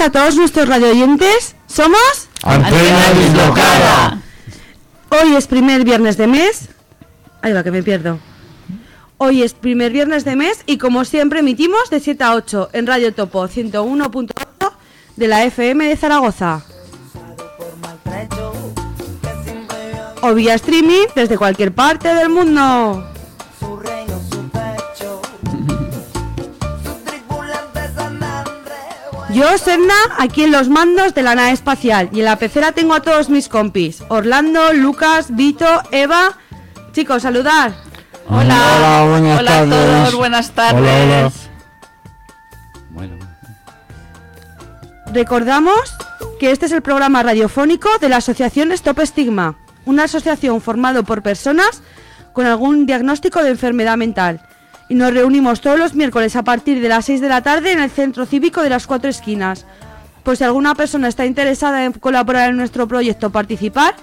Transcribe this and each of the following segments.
A todos nuestros radioyentes. Somos Antena Dislocada. Hoy es primer viernes de mes. Ahí va, que me pierdo. Hoy es primer viernes de mes y como siempre emitimos de 7 a 8 en Radio Topo 101.8 de la FM de Zaragoza. O vía streaming desde cualquier parte del mundo. Yo, Serna, aquí en los mandos de la nave espacial y en la pecera tengo a todos mis compis. Orlando, Lucas, Vito, Eva. Chicos, saludar. Hola. Hola, buenas Hola a tardes. todos, buenas tardes. Hola, hola. Bueno, Recordamos que este es el programa radiofónico de la asociación Stop Stigma, una asociación formada por personas con algún diagnóstico de enfermedad mental. Y nos reunimos todos los miércoles a partir de las 6 de la tarde en el Centro Cívico de las Cuatro Esquinas. Pues si alguna persona está interesada en colaborar en nuestro proyecto o participar,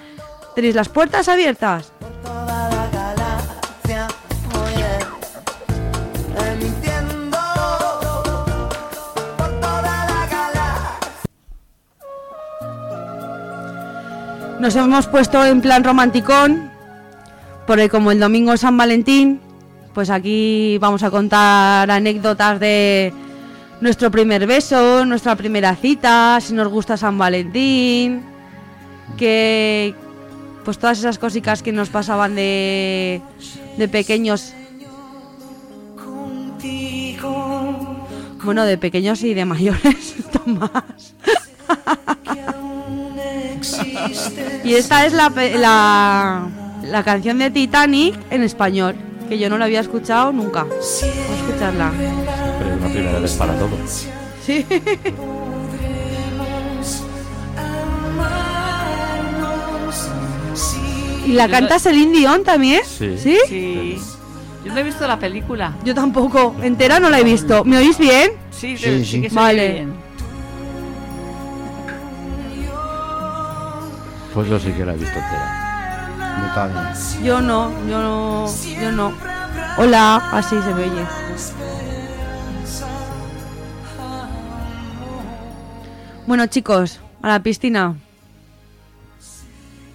tenéis las puertas abiertas. por. Nos hemos puesto en plan romanticón, porque como el domingo San Valentín, pues aquí vamos a contar anécdotas de nuestro primer beso, nuestra primera cita, si nos gusta San Valentín, que pues todas esas cositas que nos pasaban de, de pequeños, bueno, de pequeños y de mayores, Tomás. Y esta es la, la canción de Titanic en español, que yo no la había escuchado nunca. Vamos a escucharla. pero una primera vez para todo. Sí. Amarnos, sí. ¿Y la canta Celine Dion también? Sí. ¿Sí? Sí. Yo no he visto la película. Yo tampoco. Entera no la he visto. ¿Me oís bien? Sí, Sí, sí, sí. que Vale. bien. Pues yo sí que la he visto entera. Yo no, yo no, yo no. Hola, así se me oye. Bueno, chicos, a la piscina.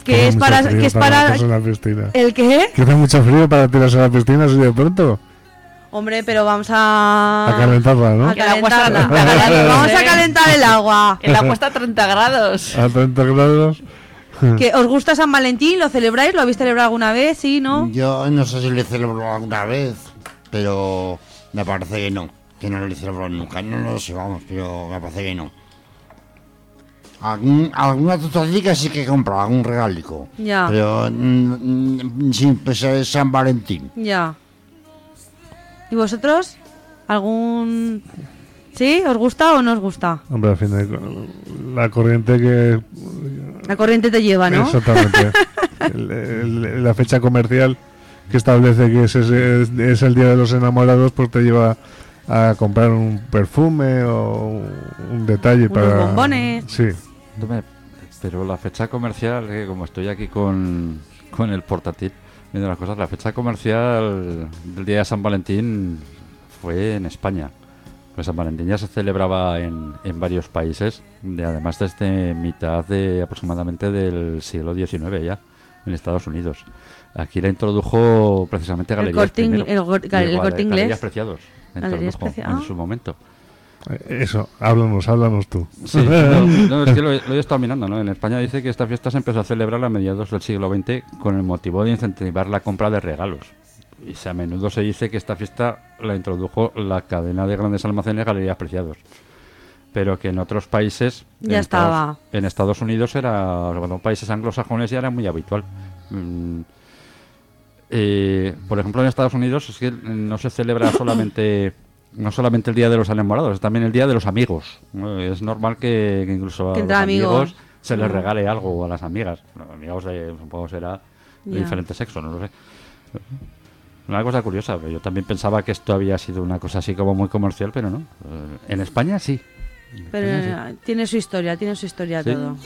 Que es para, que es para, la piscina. ¿el qué? Que hace mucho frío para tirarse a la piscina así de pronto. Hombre, pero vamos a... A calentarla, ¿no? a calentarla. a 30 grados, Vamos a calentar el agua. El agua está a 30 grados. A 30 grados. ¿Que ¿Os gusta San Valentín? ¿Lo celebráis? ¿Lo habéis celebrado alguna vez? ¿Sí? ¿No? Yo no sé si le celebro alguna vez, pero me parece que no. Que no le celebro nunca. No lo sé, vamos, pero me parece que no. Algún, alguna tostadica sí que he comprado, algún regalico. Ya. Pero mm, mm, sin pues, es San Valentín. Ya. ¿Y vosotros? ¿Algún... ¿Sí? ¿Os gusta o no os gusta? Hombre, al final, la corriente que. La corriente te lleva, ¿no? Exactamente. El- el- la fecha comercial que establece que es, ese- es el día de los enamorados, pues te lleva a comprar un perfume o un, detalle Unos para. bombones. Sí. Pero la fecha comercial, que como estoy aquí con, con el portátil viendo las cosas, la fecha comercial del día de San Valentín fue en España. Pues San Valentín ya se celebraba en, en varios países, de, además desde mitad de aproximadamente del siglo XIX ya, en Estados Unidos. Aquí la introdujo precisamente Galerías Corte Ing- primero. el Gal- el Corte Inglés. Galerías Preciados. Galerías introdujo Precia- ah. en su momento. Eh, Eso, háblanos, háblanos tú. Sí, no, no, es que lo, he- lo he estado mirando, ¿no? En España dice que esta fiesta se empezó a celebrar a mediados del siglo XX con el motivo de incentivar la compra de regalos. Y a menudo se dice que esta fiesta la introdujo la cadena de grandes almacenes Galerías Preciados. Pero que en otros países... Ya en Estados- estaba. en Estados Unidos era... Bueno, países anglosajones ya era muy habitual. Mm, eh, por ejemplo, en Estados Unidos es que no se celebra solamente no solamente el día de los enamorados, es también el día de los amigos. Es normal que, que incluso a los amigos. amigos se les regale algo a las amigas. Bueno, amigos de, supongo será de Ya. diferente sexo, no lo sé. Una cosa curiosa, yo también pensaba que esto había sido una cosa así como muy comercial, pero no. Eh, En España sí. En Pero España sí. eh, tiene su historia, tiene su historia Sí. todo.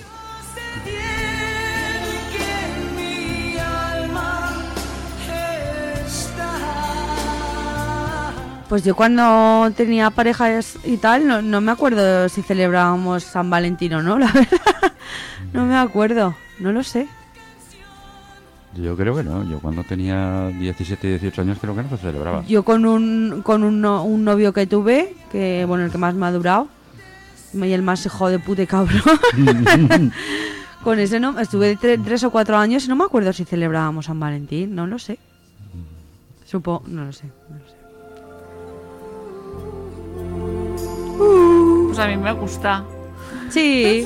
Pues yo cuando tenía parejas y tal, no, no me acuerdo si celebrábamos San Valentín o no, la verdad. No me acuerdo, no lo sé. Yo creo que no. Yo cuando tenía 17 y 18 años creo que no se celebraba. Yo con un, con un, no- un novio que tuve, que bueno, el que más me ha durado, y el más hijo de puta cabrón. con ese no, estuve tre- tres o cuatro años y no me acuerdo si celebrábamos San Valentín, no lo sé. Supo, no lo sé. no lo sé. Pues a mí me gusta. Sí,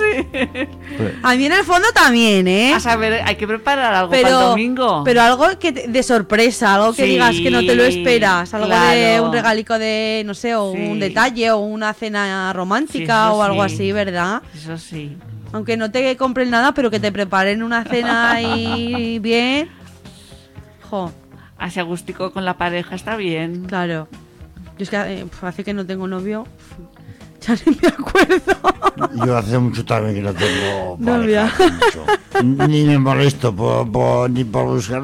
Pues, a mí en el fondo también, ¿eh? A saber, hay que preparar algo para el Pero, domingo. pero algo que te- de sorpresa, algo que Sí, digas que no te lo esperas, algo de un regalico de, no sé, o Sí. un detalle, o una cena romántica, o algo sí. así, ¿verdad? Eso sí. Aunque no te compren nada, pero que te preparen una cena ahí bien. Jo, Así agustico con la pareja está bien. claro. Yo es que eh, hace que no tengo novio. Ya ni me acuerdo. Yo hace mucho también que no tengo pareja, mucho. Ni me molesto por, por- ni por buscar.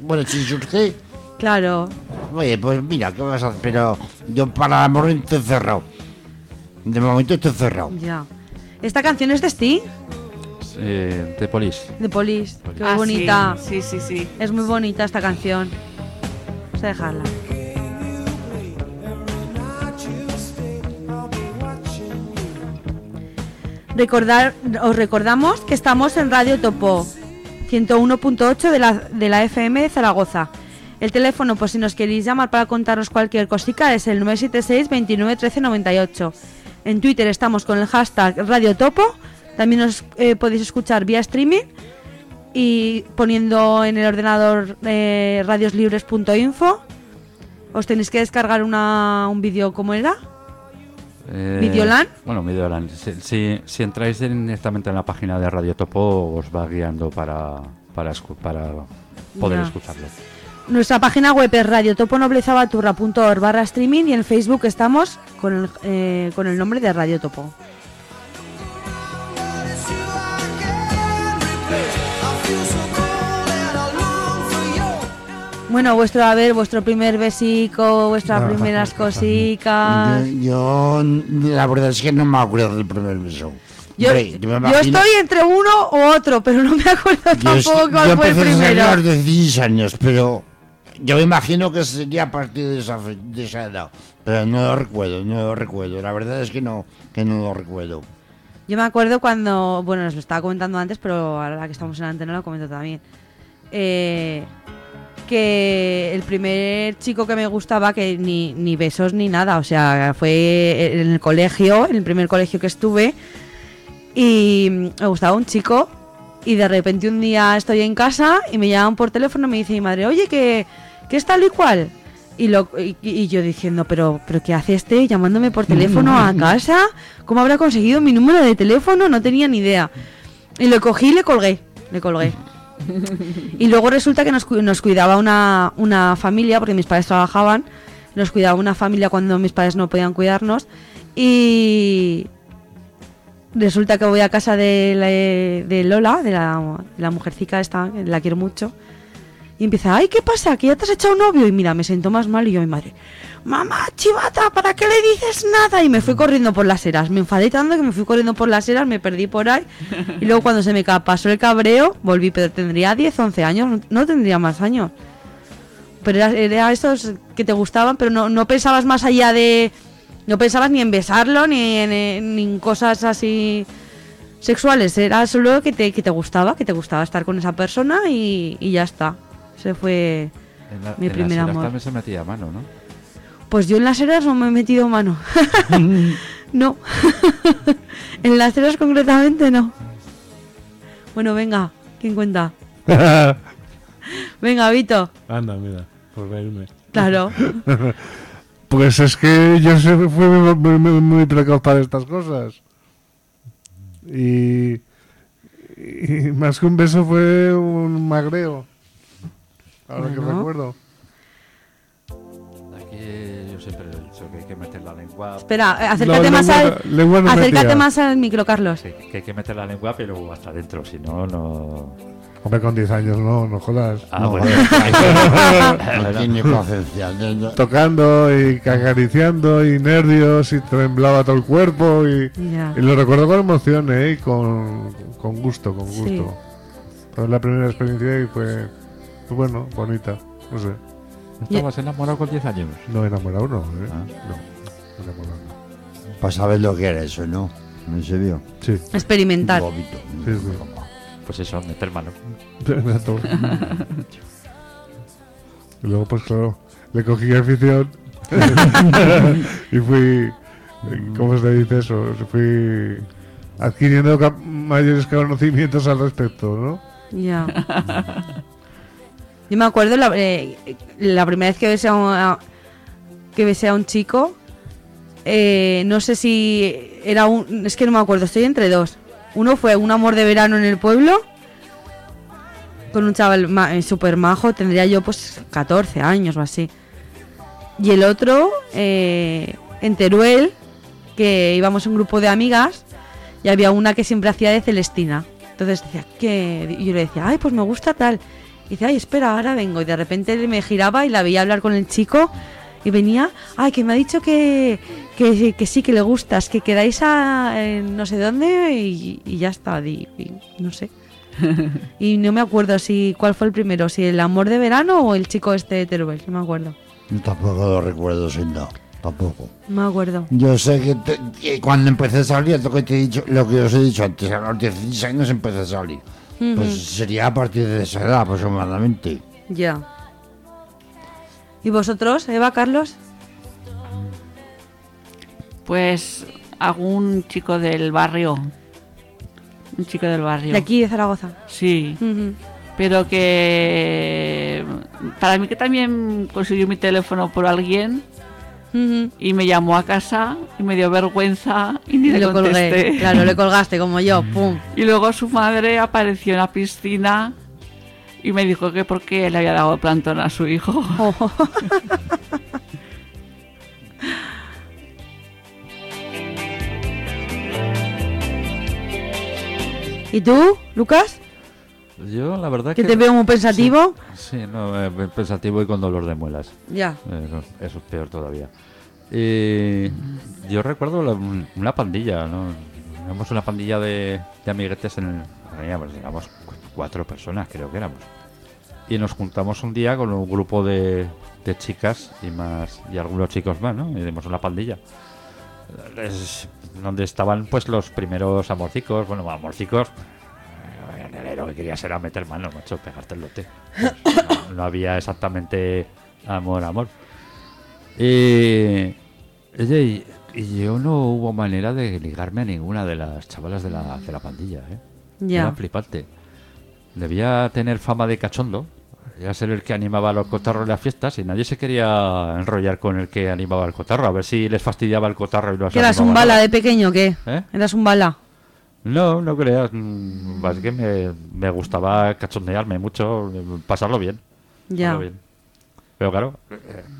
Bueno, si surge, Claro. oye, pues mira, ¿qué vas a hacer? Pero yo para el amor estoy cerrado. De momento estoy cerrado. Ya. Esta canción es de Sting, eh, de Police. de Police. Qué Ah, sí. bonita. Sí, sí, sí. Es muy bonita esta canción. Vamos a dejarla. Recordar, os recordamos que estamos en Radio Topo 101.8 de la, de la FM de Zaragoza. El teléfono, por si nos queréis llamar para contarnos cualquier cosica, es el 976 29 13 98. En Twitter estamos con el hashtag Radio Topo. También nos eh, podéis escuchar vía streaming y poniendo en el ordenador eh, radioslibres.info os tenéis que descargar una, un vídeo como era Eh, ¿Videolan? Bueno, Videolan. Si, si, si entráis directamente en la página de Radio Topo, os va guiando para, para, para poder escucharlo. nuestra página web es radiotoponoblezabaturra.org barra streaming y en Facebook estamos con el, eh, con el nombre de Radio Topo bueno vuestro a ver vuestro primer besico vuestras No. primeras cosicas Yo, yo, la verdad es que no me acuerdo del primer beso. Yo, Hombre, yo yo estoy entre uno u otro, pero no me acuerdo Yo, tampoco cuál yo fue el a primero. los 16 años, pero yo me imagino que sería a partir de esa, fe- de esa edad. Pero no lo recuerdo, no lo recuerdo. La verdad es que no, que no lo recuerdo. Yo me acuerdo cuando, bueno, os lo estaba comentando antes, pero ahora que estamos en la antena lo comento también. Eh, que el primer chico que me gustaba, que ni, ni besos ni nada, o sea, fue en el colegio, en el primer colegio que estuve, y me gustaba un chico, y de repente un día estoy en casa y me llaman por teléfono y me dice mi madre, oye, que, que es tal y cual. Y, lo, y, y yo diciendo, pero, pero ¿qué hace este llamándome por teléfono a casa? ¿Cómo habrá conseguido mi número de teléfono? No tenía ni idea. Y lo cogí y le colgué, le colgué. Y luego resulta que nos, cu- nos cuidaba una, una familia, porque mis padres trabajaban, nos cuidaba una familia cuando mis padres no podían cuidarnos. Y resulta que voy a casa de, la- de Lola, de la, la mujercica esta, la quiero mucho. Y empieza, ay, ¿qué pasa? ¿Que ya te has echado novio? Y mira, me siento más mal y yo, mi madre, mamá, chivata, ¿para qué le dices nada? Y me fui corriendo por las eras. Me enfadé tanto que me fui corriendo por las eras, me perdí por ahí. Y luego cuando se me pasó el cabreo, volví, pero tendría 10, 11 años, no, tendría más años. Pero era, era esos que te gustaban, pero no, no pensabas más allá de... No pensabas ni en besarlo, ni en, en- ni en cosas así sexuales. Era solo que te, que te gustaba, que te gustaba estar con esa persona y, y ya está. Ese fue... En la- Mi en primer amor. también se metía a mano, ¿no? Pues yo en las eras no me he metido mano. no. en las eras concretamente no. Bueno, venga, ¿quién cuenta? Venga, Vito. Anda, mira, por reírme. Claro. Pues es que yo se fui muy, muy, muy, muy precoz para estas cosas. Y, y más que un beso fue un magreo. Ahora que recuerdo. Aquí yo siempre he dicho que hay que meter la lengua. Espera, eh, acércate más lengua al. lengua no acércate más al micro, Carlos. Que, que hay que meter la lengua, pero hasta adentro, si no, no. Hombre, con 10 años no, no jodas. Ah, No, bueno. No tiene no- Tocando y acariciando y nervios y temblaba todo el cuerpo y, y lo recuerdo con emoción, ¿eh? Y con, con gusto, con gusto. Sí. Fue la primera experiencia y fue, fue bueno, bonita. No sé, ¿Estabas enamorado con 10 años? no enamorado, no, ¿eh? Ah. No, enamorado. no. Para saber lo que era eso, ¿no? ¿En serio? Sí, Experimentar. Un sí, sí. Pues eso, meter mano. Exacto. y luego, pues claro, le cogí afición y fui, ¿cómo se dice eso? Fui adquiriendo mayores conocimientos al respecto, ¿no? Ya. Yo me acuerdo la, eh, la primera vez que besé a un, que besé a un chico. eh, no sé si era un. Es que no me acuerdo, estoy entre dos. Uno fue un amor de verano en el pueblo. Con un chaval ma- eh, súper majo, tendría yo pues 14 años o así. Y el otro, eh, en Teruel, que íbamos un grupo de amigas y había una que siempre hacía de Celestina. Entonces decía, que yo le decía, ay, pues me gusta tal. Y dice, ay, espera, ahora vengo. Y de repente me giraba y la veía hablar con el chico y venía, ay, que me ha dicho que, que, que sí, que le gustas, que quedáis a no sé dónde y, y ya está, y, y no sé. y no me acuerdo si cuál fue el primero, si el amor de verano o el chico este de Teruel, no me acuerdo. Yo tampoco lo recuerdo, sin no. Tampoco. No me acuerdo. Yo sé que, te- que cuando empecé a salir, lo que, te he dicho, lo que os he dicho antes, a los 16 años empecé a salir. Pues sería a partir de esa edad aproximadamente. Ya. ¿Y vosotros, Eva, Carlos? Pues algún chico del barrio. Un chico del barrio. De aquí, de Zaragoza. Sí. Pero que para mí que también consiguió mi teléfono por alguien Y me llamó a casa y me dio vergüenza y ni Y le lo contesté. colgué. Claro, le colgaste como yo. Pum. Y luego su madre apareció en la piscina y me dijo que porque le había dado plantón a su hijo. Oh. ¿Y tú, Lucas? Yo, la verdad Que que. te veo muy pensativo. Sí, no, eh, pensativo y con dolor de muelas. Ya. Eso, eso es peor todavía. Y yo recuerdo la- una pandilla, ¿no? Éramos una pandilla de, de amiguetes en el. Éramos cu- cuatro personas, creo que éramos. Y nos juntamos un día con un grupo de, de chicas y más y algunos chicos más, ¿no? Y dimos una pandilla. Es donde estaban pues los primeros amorcicos, bueno, amorcicos. Lo que querías era meter mano, macho, pegarte el lote. No, no había exactamente amor, amor. Y, y, y yo no hubo manera de ligarme a ninguna de las chavalas de la, de la pandilla, ¿eh? Ya. Era flipante. Debía tener fama de cachondo. Debía ser el que animaba a los cotarros en las fiestas y nadie se quería enrollar con el que animaba el cotarro. A ver si les fastidiaba el cotarro y los ¿Que eras un bala de pequeño qué? ¿Eh? ¿Eras un bala? No, no creas. mm, Es que me, me gustaba cachondearme mucho, pasarlo bien. Ya. pasarlo bien. Pero claro,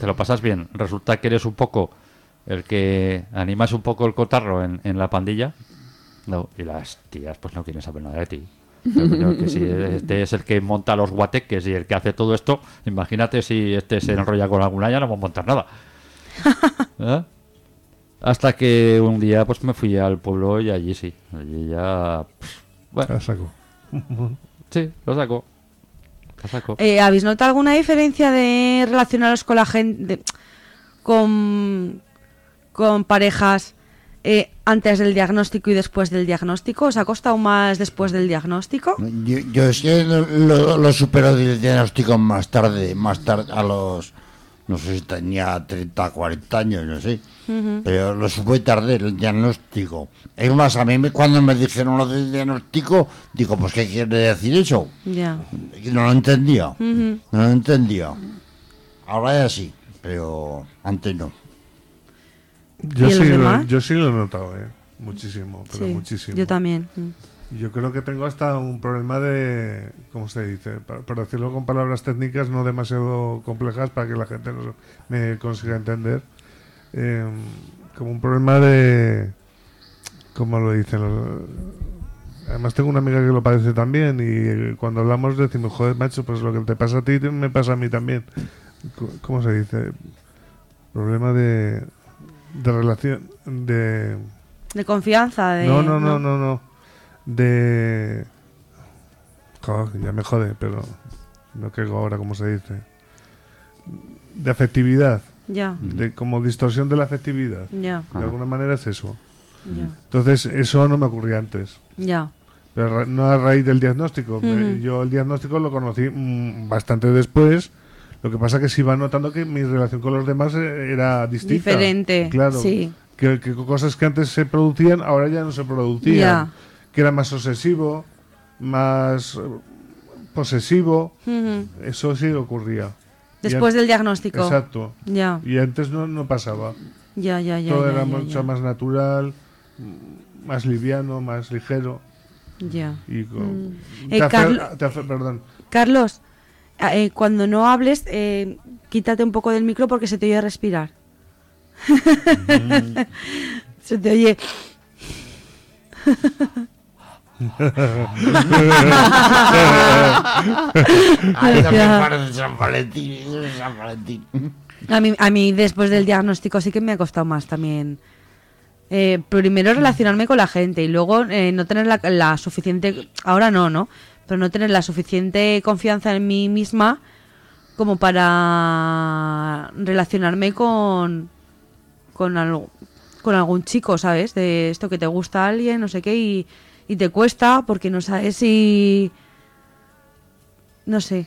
te lo pasas bien. Resulta que eres un poco el que animas un poco el cotarro en, en la pandilla. No, y las tías pues no quieren saber nada de ti. Pero que si este es el que monta los guateques y el que hace todo esto, imagínate si este se enrolla con alguna ya no vamos a montar nada. ¿Eh? Hasta que un día pues me fui al pueblo y allí sí. Allí ya... pff, Bueno, A saco. sí, lo saco. Lo saco. Eh, ¿Habéis notado alguna diferencia de relacionaros con la gente, con, con parejas eh, antes del diagnóstico y después del diagnóstico? ¿Os ha costado más después del diagnóstico? Yo, yo es que lo, lo, lo supero del diagnóstico más tarde, más tarde, a los, no sé si tenía 30, 40 años, no sé. Pero lo supe tarde el diagnóstico. Es más, a mí me- cuando me dijeron lo del diagnóstico, digo, pues ¿qué quiere decir eso? Ya. Y No lo entendía, no lo entendía. Ahora ya sí, pero antes no. Yo ¿Y en sí, lo, yo sí lo he notado, ¿eh? Muchísimo, pero Sí, muchísimo. Yo también. Mm. Yo creo que tengo hasta un problema de, ¿cómo se dice? Para, para decirlo con palabras técnicas no demasiado complejas para que la gente no me consiga entender. eh, como un problema de... ¿Cómo lo dicen? los- Además tengo una amiga que lo padece también y eh, cuando hablamos decimos, joder, macho, pues lo que te pasa a ti me pasa a mí también. ¿Cómo se dice? Problema de, de relación, de... De confianza, de... No, no, no, no, no. De... Joder, ya me jode, pero no caigo ahora cómo se dice. De afectividad, Ya, de como distorsión de la afectividad. ya, De alguna manera es eso. ya, Entonces, eso no me ocurría antes. ya. Pero no a raíz del diagnóstico. Yo el diagnóstico lo conocí mm, bastante después. Lo que pasa que sí iba notando que mi relación con los demás eh, era distinta. Diferente, Claro. sí. Que, que cosas que antes se producían, ahora ya no se producían. Ya. Que era más obsesivo, más eh, posesivo. Eso sí ocurría. Después del diagnóstico. Exacto. Ya, Y antes no, no pasaba. ya, ya, ya. Todo ya, era ya, mucho ya. más natural, mm, más liviano, más ligero. Ya. Y con- Mm. te Eh, hace- Carl- te hace- perdón. Carlos, eh, cuando no hables, eh, quítate un poco del micro porque se te oye respirar. se te oye. Ay, San Valentín, San Valentín. A mí, a mí después del diagnóstico sí que me ha costado más también. Eh, primero relacionarme con la gente y luego eh, no tener la, la suficiente, ahora no, ¿no? Pero no tener la suficiente confianza en mí misma como para relacionarme con con algo con algún chico, ¿sabes? De esto que te gusta a alguien, no sé qué, y, y te cuesta porque no sabes si... No sé,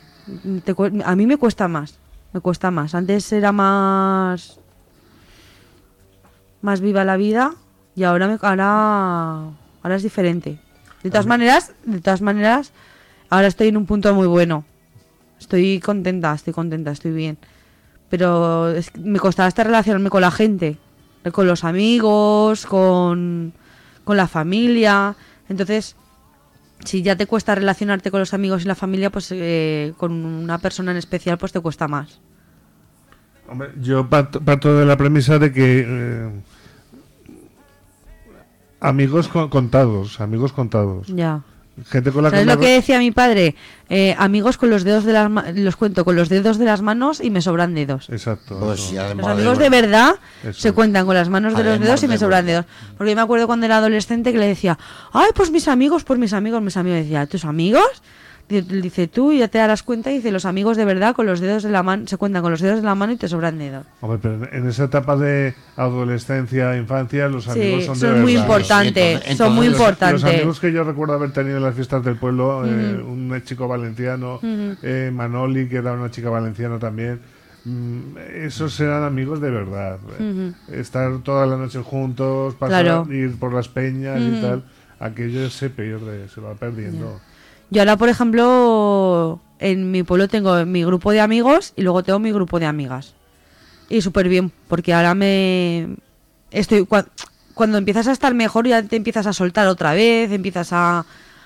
te a mí me cuesta más, me cuesta más. Antes era más... más viva la vida y ahora, me, ahora, ahora es diferente. De todas maneras, de todas maneras, ahora estoy en un punto muy bueno. Estoy contenta, estoy contenta, estoy bien. Pero es que me costaba hasta relacionarme con la gente, con los amigos, con, con la familia. Entonces, si ya te cuesta relacionarte con los amigos y la familia, pues eh, con una persona en especial, pues te cuesta más. Hombre, yo parto, parto de la premisa de que eh, amigos con- contados, amigos contados. Ya. Gente con la ¿Sabes que lo me- que decía mi padre? Eh, amigos con los dedos de las ma- los cuento con los dedos de las manos y me sobran dedos. Exacto. Pues Los amigos de verdad Eso. se cuentan con las manos de los dedos y me sobran dedos. Porque yo me acuerdo cuando era adolescente que le decía, ay, pues mis amigos, pues mis amigos, mis amigos. Decía, ¿tus amigos? Di- Dice tú, y ya te darás cuenta, y dice, los amigos de verdad con los dedos de la mano, se cuentan con los dedos de la mano y te sobran dedos. Hombre, pero en esa etapa de adolescencia, infancia, los amigos Sí, son, son, de muy verdad. importantes, Entonces- son muy entonces, Los- importantes. Los amigos que yo recuerdo haber tenido en las fiestas del pueblo, eh, un chico valenciano, eh, Manoli, que era una chica valenciana también, mm, esos eran amigos de verdad. eh. Estar toda la noche juntos, pasar, Claro. ir por las peñas y tal, aquello se pierde, se va perdiendo. Yo ahora, por ejemplo, en mi pueblo tengo mi grupo de amigos y luego tengo mi grupo de amigas. Y súper bien, porque ahora me... estoy cua- Cuando empiezas a estar mejor ya te empiezas a soltar otra vez, empiezas a,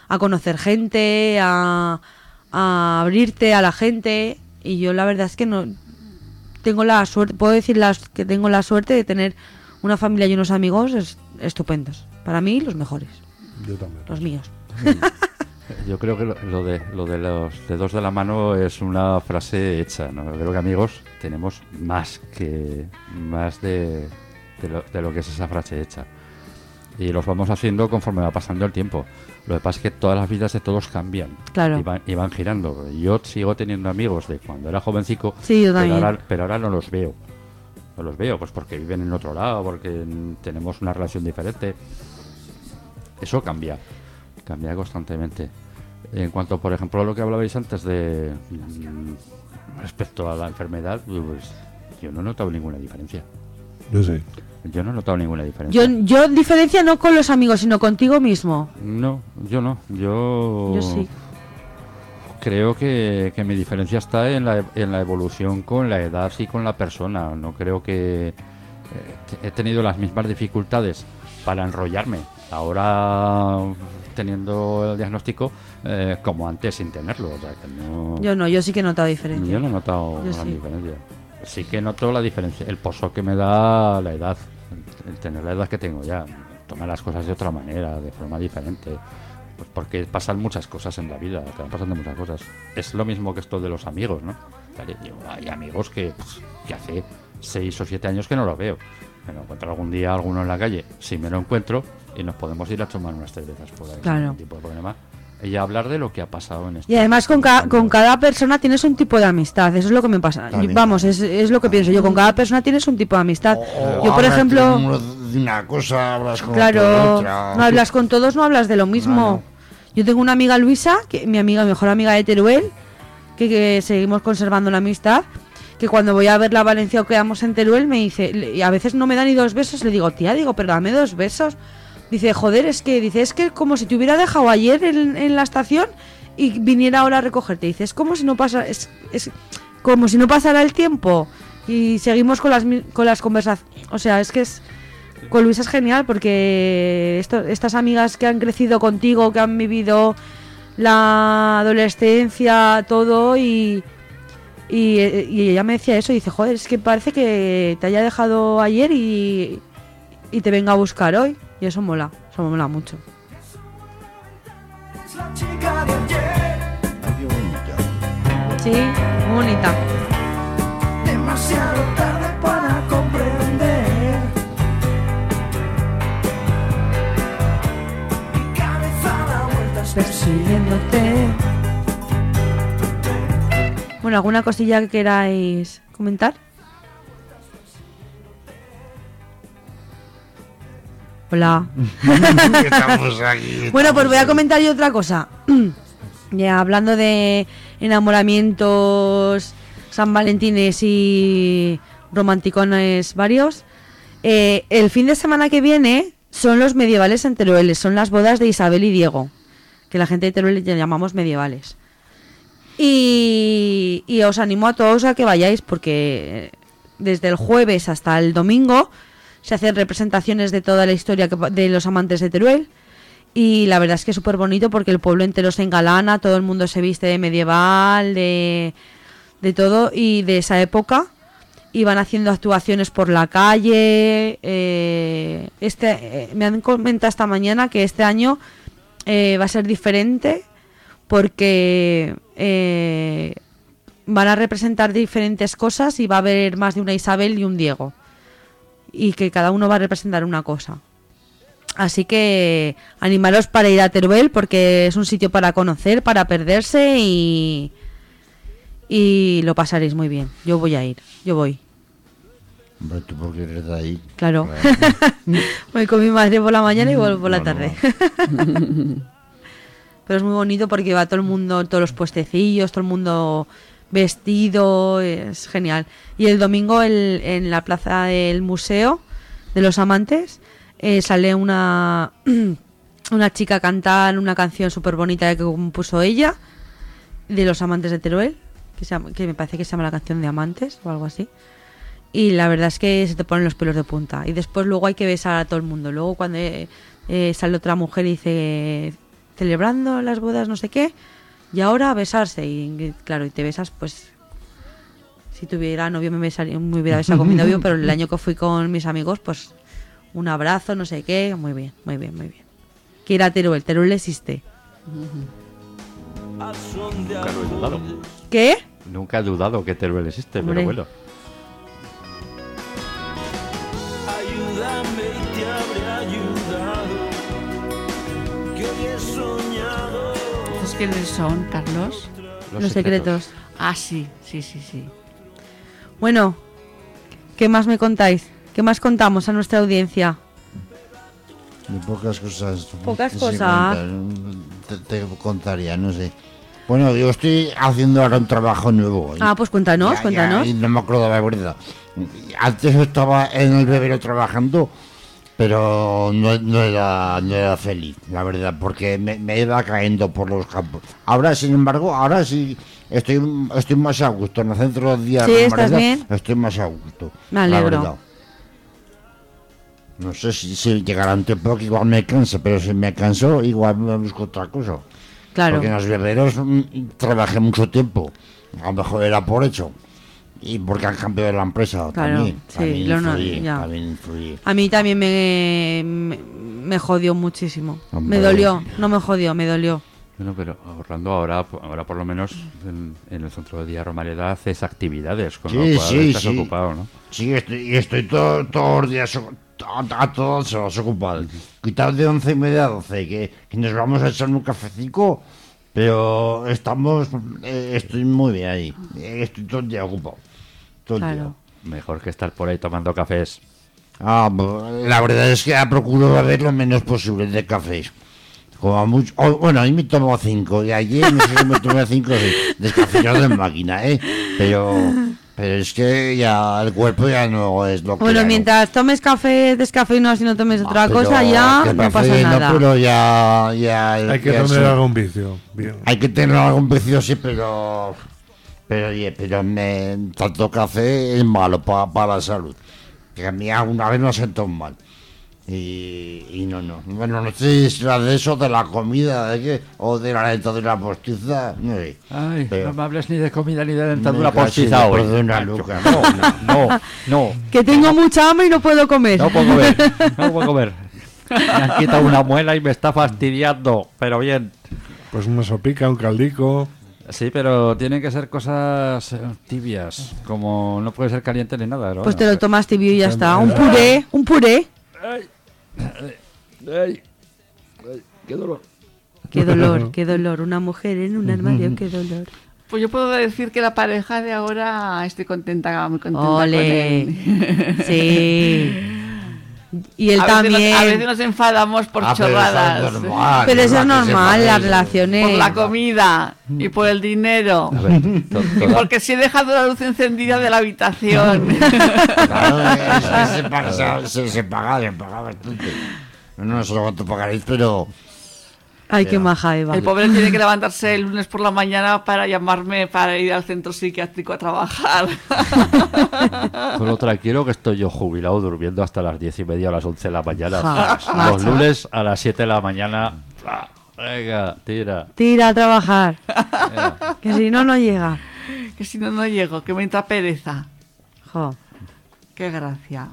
a conocer gente, a, a abrirte a la gente. Y yo la verdad es que no... Tengo la suerte, puedo decir las, que tengo la suerte de tener una familia y unos amigos es- estupendos. Para mí, los mejores, Yo también. los míos. Yo creo que lo, lo de, lo de los dedos de la mano es una frase hecha. ¿no? Creo que amigos tenemos más que más de, de lo, de lo que es esa frase hecha. Y los vamos haciendo conforme va pasando el tiempo. Lo que pasa es que todas las vidas de todos cambian Claro. y, van, y van girando. Yo sigo teniendo amigos de cuando era jovencico, Sí, yo pero ahora, pero ahora no los veo. No los veo, pues porque viven en otro lado, porque tenemos una relación diferente. Eso cambia, cambia constantemente. En cuanto, por ejemplo, a lo que hablabais antes de mm, respecto a la enfermedad, pues yo no he notado ninguna diferencia. Yo sí. Yo no he notado ninguna diferencia. Yo, yo diferencia no con los amigos, sino contigo mismo. No, yo no. Yo, Yo sí. creo que, que mi diferencia está en la, en la evolución con la edad y con la persona. No creo que eh, he tenido las mismas dificultades para enrollarme ahora teniendo el diagnóstico eh, como antes sin tenerlo. O sea, que no, Yo no, yo sí que he notado diferencia. yo no he notado Yo gran sí. diferencia. sí que noto la diferencia, el pozo que me da la edad, el, tener la edad que tengo ya. Tomar las cosas de otra manera, de forma diferente. Pues porque pasan muchas cosas en la vida, van pasando muchas cosas. Es lo mismo que esto de los amigos, ¿no? Hay amigos que, pues, que hace seis o siete años que no los veo. Me lo encuentro algún día alguno en la calle, si me lo encuentro, y nos podemos ir a tomar unas cervezas por ahí, sin Claro. ningún tipo de problema. Y hablar de lo que ha pasado en este Y además con, ca- con cada persona tienes un tipo de amistad, eso es lo que me pasa. Vamos, es, es lo que pienso yo, con cada persona tienes un tipo de amistad. Yo, por hablas ejemplo, con uno de una cosa, hablas con otro de claro, otra. no hablas con todos, no hablas de lo mismo. Yo tengo una amiga Luisa, que mi amiga, mejor amiga de Teruel, que, que seguimos conservando la amistad, que cuando voy a ver la Valencia o quedamos en Teruel me dice, y a veces no me da ni dos besos, le digo, tía, digo, pero dame dos besos. Dice, joder, es que, dice, es que como si te hubiera dejado ayer en, en la estación y viniera ahora a recogerte. Dice, es como si no pasa, es, es como si no pasara el tiempo y seguimos con las con las conversaciones. O sea, es que es con Luisa es genial porque estas amigas que han crecido contigo, que han vivido la adolescencia, todo y y, y ella me decía eso, dice, joder, es que parece que te haya dejado ayer y, y te venga a buscar hoy. Y eso mola, eso mola mucho. Sí, muy bonita. demasiado tarde para comprender. Mi cabeza da vueltas Persiguiéndote. Bueno, ¿alguna cosilla que queráis comentar? Hola. Estamos aquí. Bueno, pues voy a comentar yo otra cosa. ya hablando de enamoramientos, San Valentines y romanticones varios. eh, el fin de semana que viene son los medievales en Teruel, son las bodas de Isabel y Diego, que la gente de Teruel ya llamamos medievales. Y, y os animo a todos a que vayáis porque desde el jueves hasta el domingo se hacen representaciones de toda la historia de los amantes de Teruel. Y la verdad es que es súper bonito porque el pueblo entero se engalana, todo el mundo se viste de medieval, de, de todo y de esa época. Y van haciendo actuaciones por la calle. eh, este, eh, me han comentado esta mañana que este año eh, va a ser diferente porque van a representar diferentes cosas y va a haber más de una Isabel y un Diego. Y que cada uno va a representar una cosa. Así que animaros para ir a Teruel porque es un sitio para conocer, para perderse y, y lo pasaréis muy bien. Yo voy a ir, yo voy, Hombre, tú porque eres de ahí. claro. voy con mi madre por la mañana y vuelvo por la tarde. Pero es muy bonito porque va todo el mundo, todos los puestecillos, todo el mundo vestido, es genial. Y el domingo el- en la plaza del museo de los amantes eh, sale una, una chica a cantar una canción súper bonita que compuso ella, de los amantes de Teruel, que, se que me parece que se llama la canción de amantes o algo así. Y la verdad es que se te ponen los pelos de punta. Y después luego hay que besar a todo el mundo. Luego cuando eh, eh, sale otra mujer y dice, celebrando las bodas, no sé qué, y ahora a besarse. Y claro, y te besas, pues... Si tuviera novio me, besaría, me hubiera besado con mi novio, pero el año que fui con mis amigos, pues un abrazo, no sé qué. Muy bien, muy bien, muy bien. Que ir a Teruel, Teruel existe. Nunca lo he dudado. ¿Qué? Nunca he dudado que Teruel existe, Hombre. pero bueno. ¿Estos quiénes son, Carlos? Los, secretos. Ah, sí, sí, sí, sí. Bueno, ¿qué más me contáis? ¿Qué más contamos a nuestra audiencia? De pocas cosas. Pocas cosas. Te, te contaría, no sé. Bueno, yo estoy haciendo ahora un trabajo nuevo. Ah, pues cuéntanos, Ya- ya, cuéntanos. y no me acuerdo la verdad. Antes estaba en el bebero trabajando, pero no, no era, no era feliz, la verdad, porque me, me iba cayendo por los campos. Ahora, sin embargo, ahora sí estoy, estoy más a gusto. En el centro de día Sí, de ¿estás Mareda bien? Estoy más a gusto. Me la alegro. verdad. No sé si, si llegará un tiempo que igual me canse, pero si me canso, igual me busco otra cosa. Claro. Porque en los beberos mm, trabajé mucho tiempo. A lo mejor era por hecho. Y porque han cambiado la empresa Claro, también. sí, también, lo no- también influye. A mí también me, me, me jodió muchísimo. Hombre. Me dolió, no me jodió, me dolió. Bueno, pero ahorrando ahora, ahora por lo menos en, en el centro de día Romareda haces actividades, con Sí, lo cual sí, estás sí. ocupado, ¿no? Sí, estoy, y estoy todo- todos los días a, a todos los ocupados. Quitad de once y media a doce, que, que nos vamos a echar un cafecito, pero estamos, eh, estoy muy bien ahí. Eh, Estoy todo el día ocupado. Todo el Claro. Mejor que estar por ahí tomando cafés. Ah, la verdad es que procuro beber lo menos posible de cafés. Como a mucho, o- bueno, hoy me tomo cinco y ayer no sé si me tomé cinco de descafeinados en máquina, ¿eh? Pero, pero es que ya el cuerpo ya no es lo que Bueno, mientras tomes café descafeinado si no tomes otra Ah, pero cosa, ya no pasa no, nada. pero ya, ya Hay que ya tener sí. algún vicio. Bien. Hay que tener algún vicio, sí, pero. Pero, oye, pero me, tanto café es malo pa- para la salud. Que a mí alguna vez me sentado mal. Y, y no, no. Bueno, no sé si era de eso, de la comida, de qué, o de la dentadura postiza, no sé. Ay, Pero- no me hables ni de comida ni de Me casi le perdona, Lucas. No, no, no, Que tengo mucha hambre y no puedo comer. no puedo comer, no puedo comer. Me han quitado una muela y me está fastidiando, pero bien. Pues una sopica, un caldico. Sí, pero tienen que ser cosas eh, tibias, como no puede ser caliente ni nada. ¿no? Pues te lo tomas tibio y ya está. Un puré, un puré. Ay, ay, qué dolor. Qué dolor, qué dolor. Una mujer en un armario, qué dolor. Pues yo puedo decir que la pareja de ahora estoy contenta, muy contenta Ole. con él. Sí. Y él a, veces nos, también. a veces nos enfadamos por Ah, pero eso es chorradas. normal, Pero eso es se normal, las relaciones. Por la comida y por el dinero. A ver, to- Y porque si he dejado la luz encendida de la habitación. Claro, es que se paga, se, se, se paga, se paga bastante. No, no sé cuánto pagaréis, pero. Ay, qué maja Eva. El pobre tiene que levantarse el lunes por la mañana para llamarme para ir al centro psiquiátrico a trabajar. Solo tranquilo que estoy yo jubilado durmiendo hasta las diez y media o las once de la mañana. Ja, Los lunes a las 7 de la mañana. Venga, tira. Tira a trabajar. venga. Que si no, no llega. que si no, no llego, que me entra pereza. Jo. Qué gracia.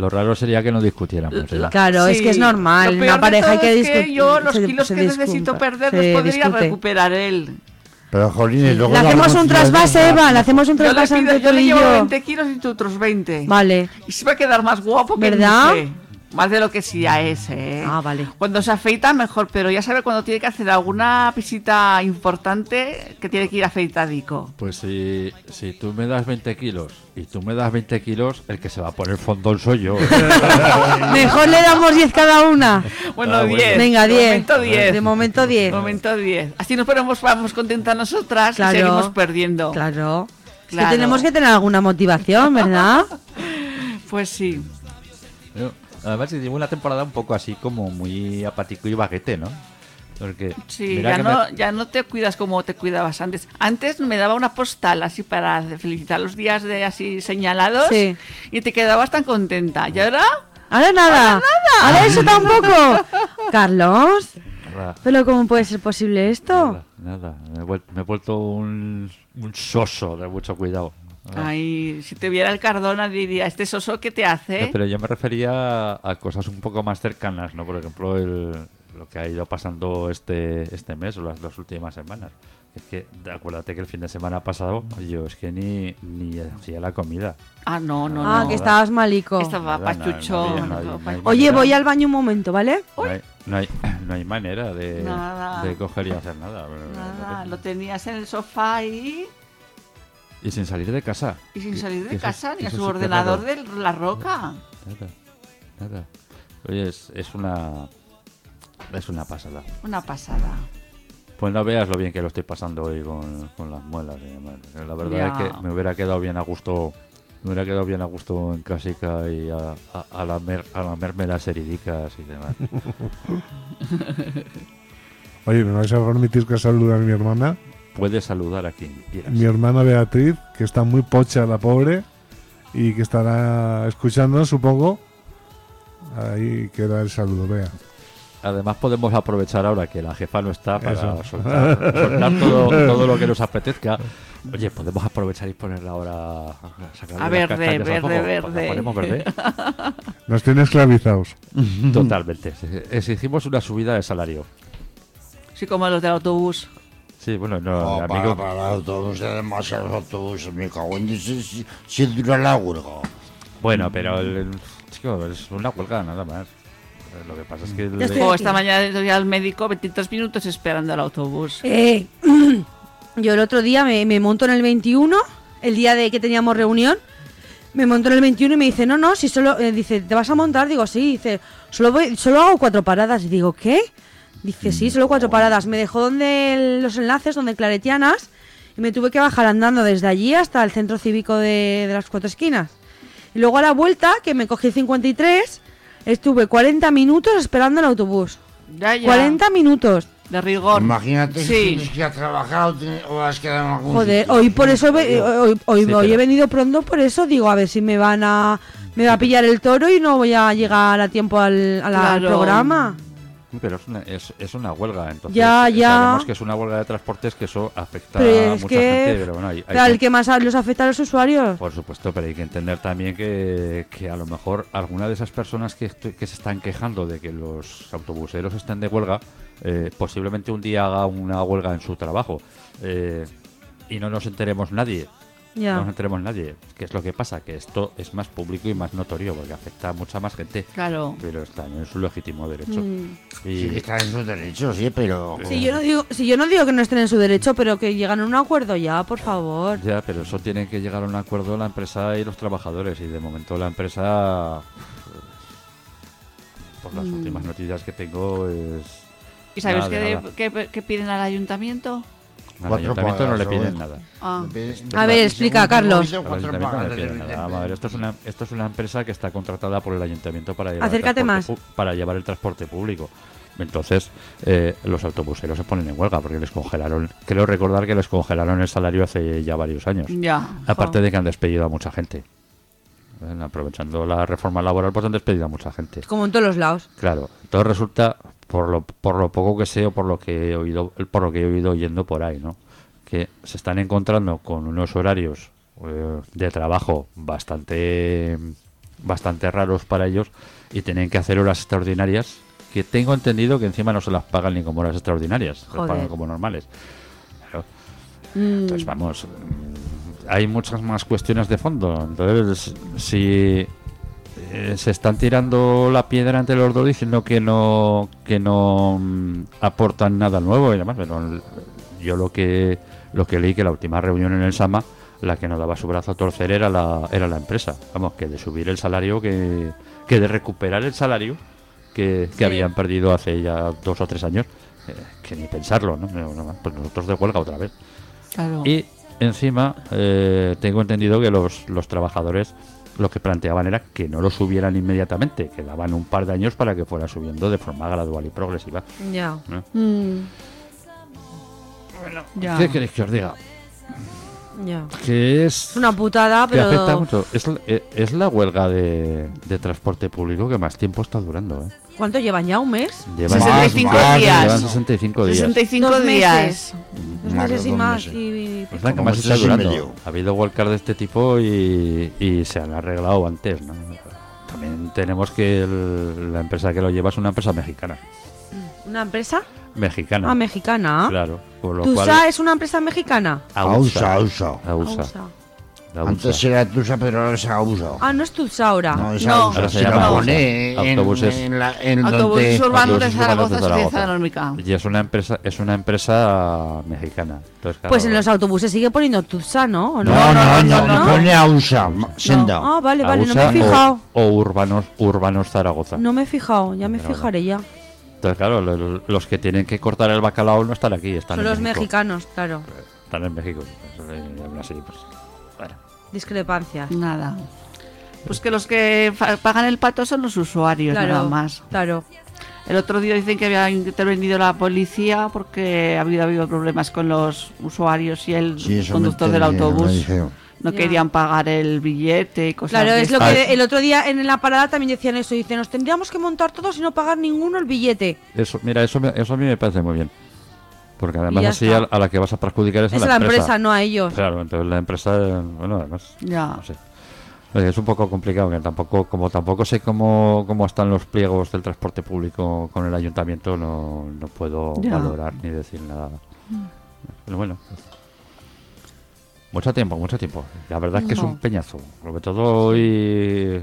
Lo raro sería que no discutiéramos. ¿verdad? Claro, es que es normal. Lo En peor una de pareja hay que es que discutir. yo los se- kilos se que necesito disculpa, perder se los podría discute. recuperar él. Pero, Jolines, luego. Le hacemos un trasvase, Eva. Le hacemos un Yo le, trasvase pido, entre yo le y llevo yo. 20 kilos y tú otros 20. Vale. Y se va a quedar más guapo que ¿Verdad? dice. Más de lo que sí ya es, ¿eh? Ah, vale. Cuando se afeita, mejor, pero ya sabe cuando tiene que hacer alguna visita importante que tiene que ir afeitadico. Pues si, si tú me das 20 kilos y tú me das 20 kilos, el que se va a poner fondón soy yo. Mejor le damos 10 cada una. Bueno, Ah, bueno. 10. Venga, De 10. momento 10. De momento 10. De momento 10. Así nos ponemos, vamos contentas nosotras Claro. y seguimos perdiendo. Claro. Es que Claro. tenemos que tener alguna motivación, ¿verdad? Pues sí. Además, llevo una temporada un poco así como muy apático y baguete, ¿no? Porque Sí, ya no, me- ya no te cuidas como te cuidabas antes. Antes me daba una postal así para felicitar los días de así señalados Sí. y te quedabas tan contenta. ¿Y ahora? Ahora nada. Ahora eso tampoco. Carlos, Nada, pero ¿cómo puede ser posible esto? nada, nada. Me, he vuel- me he vuelto un, un soso de mucho cuidado. Ay, si te viera el Cardona diría, este soso que te hace. No, pero yo me refería a, cosas un poco más cercanas, ¿no? Por ejemplo, el, lo que ha ido pasando este, este mes o las dos últimas semanas. Es que, acuérdate que el fin de semana pasado yo es que ni, ni hacía la comida. Ah, no, no, Ah, no. que estabas malico. Estaba Nada, no, pachucho. no no no Oye, voy al baño un momento, ¿vale? No hay, no hay, no hay manera de, de coger y hacer nada. Nada, lo tenías en el sofá y, Y sin salir de casa. y sin salir de casa ni a su ordenador de la roca. Nada, nada. Oye, es, es una... Es una pasada. Una pasada. Pues no veas lo bien que lo estoy pasando hoy con, con las muelas. demás. La verdad Ya. es que me hubiera quedado bien a gusto... Me hubiera quedado bien a gusto en casica y a, a, a lamer, a lamerme las heridicas y demás. Oye, ¿me vais a permitir que salude a mi hermana? Puedes saludar a quien quieras. Mi hermana Beatriz, que está muy pocha la pobre y que estará escuchando, supongo. Ahí queda el saludo, vea. además podemos aprovechar ahora que la jefa no está para soltar, soltar todo, todo lo que nos apetezca. Oye, podemos aprovechar y ponerla ahora A las verde, verde. Pues verde. La ponemos verde. Nos tiene esclavizados. Totalmente. Exigimos una subida de salario. Sí, como los del autobús. Sí, bueno, no, No, mi para, amigo, para el autobús, demasiados autobuses, me cago en Dios, si, si, dura la huelga. Bueno, pero el, chico, es una huelga nada más. Eh, Lo que pasa es que el- Ya estoy O aquí. esta mañana voy al médico 23 minutos esperando el autobús. Eh, yo el otro día me, me monto en el 21, el día de que teníamos reunión, me monto en el 21 y me dice, no, no, si solo, eh, dice, ¿te vas a montar? Digo, sí, dice, solo, voy, solo hago cuatro paradas. Y digo, ¿qué? Dice, sí, solo cuatro paradas. Me dejó donde el- los enlaces, donde Claretianas, y me tuve que bajar andando desde allí hasta el centro cívico de, de las cuatro esquinas. Y luego a la vuelta, que me cogí el 53, estuve 40 minutos esperando el autobús. Ya, ya. 40 minutos. De rigor. Imagínate si Sí. tienes que ir a trabajar o, has quedado en algún Joder, sitio. hoy por eso ve- hoy, hoy- Sí, hoy pero- he venido pronto por eso digo a ver si me van a me va a pillar el toro y no voy a llegar a tiempo al, Claro. programa. Pero es una, es, es una huelga, entonces Ya, eh, ya. sabemos que es una huelga de transportes que eso afecta Pero a mucha que gente, pero bueno, hay, hay Pero al que- que más los afecta a los usuarios. por supuesto, pero hay que entender también que, que a lo mejor alguna de esas personas que, que se están quejando de que los autobuseros estén de huelga, eh, posiblemente un día haga una huelga en su trabajo eh, y no nos enteremos nadie. No Ya. nos enteremos nadie. ¿Qué es lo que pasa? Que esto es más público y más notorio porque afecta a mucha más gente. Claro. Pero está en su legítimo derecho. Mm. Y Sí, está en sus derechos, sí, pero... Si yo no digo si yo no digo que no estén en su derecho, pero que llegan a un acuerdo ya, por favor. Ya, pero eso tiene que llegar a un acuerdo la empresa y los trabajadores. Y de momento la empresa, por las últimas noticias que tengo, es. ¿Y sabes qué- qué piden al ayuntamiento? Al Cuatro ayuntamiento no le pagas, piden ¿no? nada. Ah. A ver, explica, Carlos. Al ayuntamiento no le piden nada. Vamos a ver, esto es una, esto es una empresa que está contratada por el ayuntamiento para llevar, Acércate el, transporte pu- para llevar el transporte público. Entonces, eh, los autobuseros se ponen en huelga porque les congelaron. Creo recordar que les congelaron el salario hace ya varios años. Ya. Aparte jo. de que han despedido a mucha gente. Bueno, aprovechando la reforma laboral, pues han despedido a mucha gente. Como en todos los lados. Claro. Entonces resulta, por lo, por lo poco que sé o por lo que he oído, por lo que he oído yendo por ahí, ¿no? Que se están encontrando con unos horarios eh, de trabajo bastante, bastante raros para ellos y tienen que hacer horas extraordinarias que tengo entendido que encima no se las pagan ni como horas extraordinarias, las Joder. pagan como normales. Claro. Mm. Entonces, vamos, hay muchas más cuestiones de fondo. Entonces, si eh, se están tirando la piedra entre los dos diciendo que no que no mm, aportan nada nuevo y demás, pero yo lo que lo que leí que la última reunión en el Sama la que nos daba su brazo a torcer era la era la empresa, vamos, que de subir el salario que que de recuperar el salario que, que Sí. habían perdido hace ya dos o tres años, eh, que ni pensarlo, no, Pues nosotros de huelga otra vez. Claro. Y encima, eh, tengo entendido que los, los trabajadores lo que planteaban era que no lo subieran inmediatamente, que daban un par de años para que fuera subiendo de forma gradual y progresiva. Ya. ¿no? Mm, Ya. ¿Qué queréis que os diga? ya. Que es... Es una putada, que afecta pero mucho. Es, la- eh, es la huelga de, de transporte público que más tiempo está durando. ¿eh? ¿Cuánto llevan ya? ¿Un mes? Llevan, 65 más, días. llevan 65 días. 65 Dos días. meses. Dos meses y dos más. meses. y- Es la que Como más está durando. Ha habido huelgas de este tipo y, y se han arreglado antes. ¿no? También tenemos que el- la empresa que lo lleva es una empresa mexicana. ¿Una empresa? Mexicana. Ah, mexicana. Claro. Por lo ¿Tusa cual, es una empresa mexicana? Ausa, Ausa. Ausa. Ausa. La USA. Antes era Tusa, pero ahora es Ausa. Ah, no es Tusa ahora. No, es No. Ausa. Ahora se llama la Ausa. pone en, Autobuses. en la, en Autobuses donde... urbanos de urbanos de Zaragoza, Zaragoza. Y es una empresa, es una empresa mexicana. Entonces, claro, Pues en los autobuses sigue poniendo Tusa, ¿no? ¿O No, no, no, no, pone Ausa, senda. Ah, vale, vale, no me Ausa he fijado. O, o urbanos, urbanos Zaragoza. No me he fijado, ya me Pero fijaré ya. Entonces, claro, lo- lo- los que tienen que cortar el bacalao no están aquí, están Son en los México. mexicanos, claro. Están en México. Eh, así, pues. Discrepancias. Nada. Pues que los que pagan el pato son los usuarios, nada más. claro. El otro día dicen que había intervenido la policía porque había habido problemas con los usuarios y el Sí, conductor del autobús. no Ya. querían pagar el billete y cosas Claro, de es lo que el otro día en la parada también decían eso. Dicen, nos tendríamos que montar todos y no pagar ninguno el billete. Eso, mira, eso, me- eso a mí me parece muy bien. Porque además así a, a la que vas a perjudicar es, Es a la empresa, no a ellos. Claro, entonces la empresa, eh, bueno, además, Ya. no sé. Oye, Es un poco complicado, que tampoco, como tampoco sé cómo, cómo están los pliegos del transporte público con el ayuntamiento, no, no puedo Ya. valorar ni decir nada. Pero bueno, mucho tiempo, mucho tiempo. La verdad es que es un peñazo. Sobre todo hoy,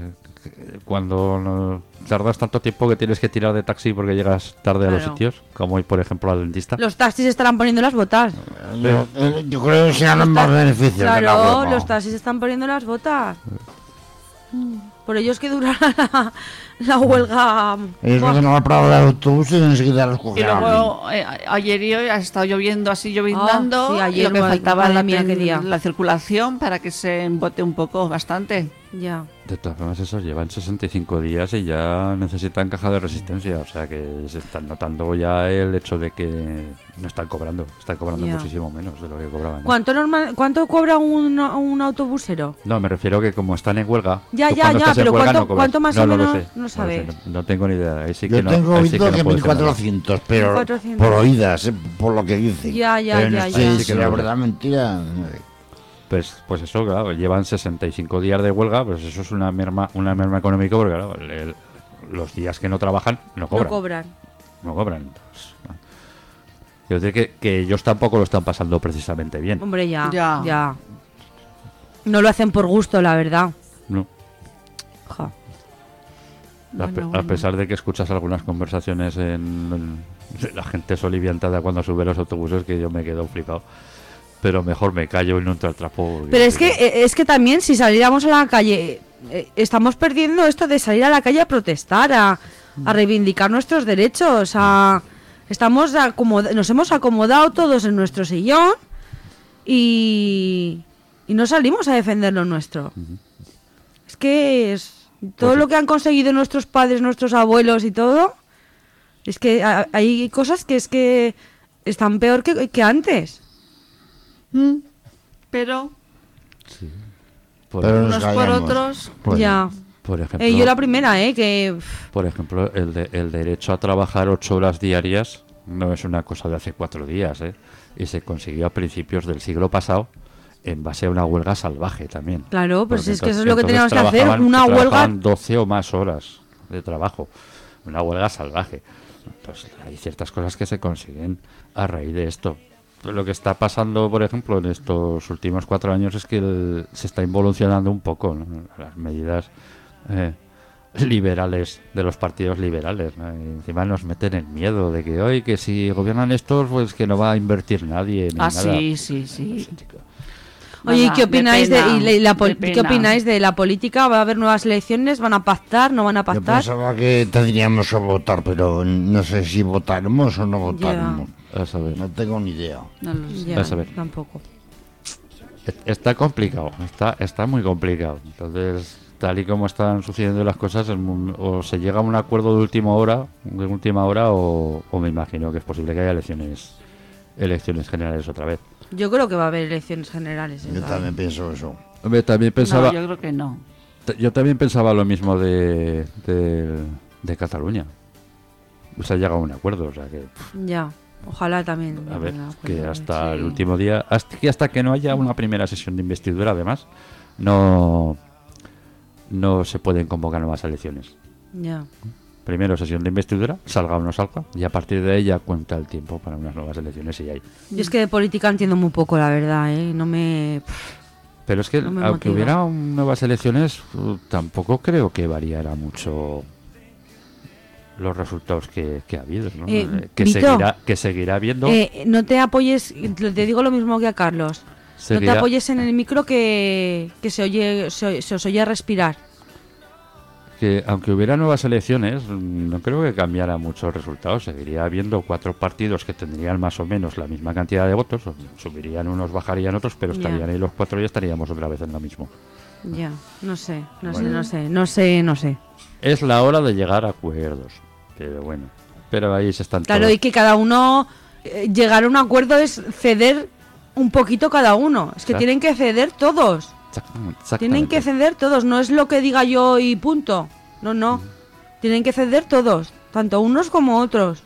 cuando tardas tanto tiempo que tienes que tirar de taxi porque llegas tarde a los sitios, como hoy, por ejemplo, al dentista. Los taxis estarán poniendo las botas. Yo, eh, yo creo que serán los más beneficios de la Claro, los taxis están poniendo las botas. Por ello es que durará la, la huelga. Ellos Buah. van a la parada de autobús y enseguida los Y cogen a luego, eh, ayer y hoy ha estado lloviendo así, lloviznando. Ah, sí, y ayer, lo que faltaba la, mía, qué día. la circulación para que se embote un poco, bastante. Ya. De todas formas, esos llevan 65 días y ya necesitan caja de resistencia. O sea que se están notando ya el hecho de que no están cobrando. Están cobrando Ya. muchísimo menos de lo que cobraban. ¿eh? ¿Cuánto, normal, ¿Cuánto cobra un, un autobusero? No, me refiero que como están en huelga. Ya, ya, ya, pero huelga ¿cuánto- no cuánto más no, o no lo menos sé, no lo sé, sabes? no, no tengo ni idea. Ahí sí Yo que no, tengo oído no que puedo decir nada. 1400, pero 1400. por oídas, eh, por lo que dicen. Ya, ya, pero ya, no ya. sé Sí, que la no. verdad mentira. no sé. Pues, pues eso, claro, llevan 65 días de huelga, pues eso es una merma, una merma económica porque claro, el- el- los días que no trabajan no cobran. No cobran. no cobran. Quiero decir que, que ellos tampoco lo están pasando precisamente bien. Hombre, ya, Ya. ya. No lo hacen por gusto, la verdad. ¿no? Ja. A, Bueno, pe- a bueno. pesar de que escuchas algunas conversaciones en, en- la gente soliviantada cuando sube los autobuses que yo me quedo flipado. Pero mejor me callo y no entro al trapo. Pero es que, eh, es que también si saliéramos a la calle, eh, estamos perdiendo esto de salir a la calle a protestar, a, a reivindicar nuestros derechos, a, estamos nos hemos acomodado todos en nuestro sillón y, y no salimos a defender lo nuestro. Es que es, todo Pues lo que han conseguido nuestros padres, nuestros abuelos y todo, es que a- hay cosas que es que están peor que, que antes. Pero por, Pero nos unos por otros, Pues, ya. Por ejemplo, Eh, yo la primera, ¿eh? Que... por ejemplo el, de- el derecho a trabajar ocho horas diarias no es una cosa de hace cuatro días, ¿eh? Y se consiguió a principios del siglo pasado en base a una huelga salvaje también. Claro, pues Porque es que eso es lo que teníamos que hacer, una huelga... trabajaban 12 o más horas de trabajo. Una huelga salvaje. Entonces, hay ciertas cosas que se consiguen a raíz de esto. Lo que está pasando, por ejemplo, en estos últimos cuatro años es que el- se está involucionando un poco ¿no? las medidas eh, liberales de los partidos liberales. ¿no? Y encima nos meten el miedo de que hoy que si gobiernan estos, pues que no va a invertir nadie. Ni ah, nada. sí, sí, sí. Oye, ¿y qué opináis de, pena, y la- de qué opináis de la política? ¿Va a haber nuevas elecciones? ¿Van a pactar? ¿No van a Yo pactar? pensaba que tendríamos que votar, pero no sé si votaremos o no votaremos. A saber. No tengo ni idea. No lo sé. A ver. tampoco. Es- Está complicado, está, está muy complicado. Entonces, tal y como están sucediendo las cosas, o se llega a un acuerdo de última hora, de última hora, o, o me imagino que es posible que haya elecciones, elecciones generales otra vez. Yo creo que va a haber elecciones generales. ¿eh? Yo también pienso eso. Hombre, también pensaba, No, yo creo que no. yo también pensaba lo mismo de, de, de Cataluña. Se ha llegado a un acuerdo, o sea que, pff, Ya, ojalá también. a ver, que hasta sí. el último día, hasta que hasta que no haya una primera sesión de investidura, además, no, no se pueden convocar nuevas elecciones. Ya. Primero sesión de investidura, salga o no salga, y a partir de ella cuenta el tiempo para unas nuevas elecciones y hay. Yo es que de política entiendo muy poco, la verdad, ¿eh? No me... Pero es que No aunque motiva. hubiera nuevas elecciones, uh, tampoco creo que variara mucho los resultados que, que ha habido, ¿no? Eh, Eh, que, Vito, seguirá, que seguirá habiendo. Eh, no te apoyes, te digo lo mismo que a Carlos. No te apoyes en el micro que, que se, oye, se, se os oye respirar. que aunque hubiera nuevas elecciones, no creo que cambiara mucho el resultado. Seguiría habiendo cuatro partidos que tendrían más o menos la misma cantidad de votos. Subirían unos, bajarían otros, pero estarían ahí los cuatro y estaríamos otra vez en lo mismo. Ya, no sé, no sé, no sé, no sé, no sé. Es la hora de llegar a acuerdos. Pero bueno, pero ahí se están Claro, todos. y que cada uno, eh, llegar a un acuerdo es ceder un poquito cada uno. Es que Claro. tienen que ceder todos. Exactamente. Tienen que ceder todos, no es lo que diga yo y punto. No, no. Tienen que ceder todos, tanto unos como otros.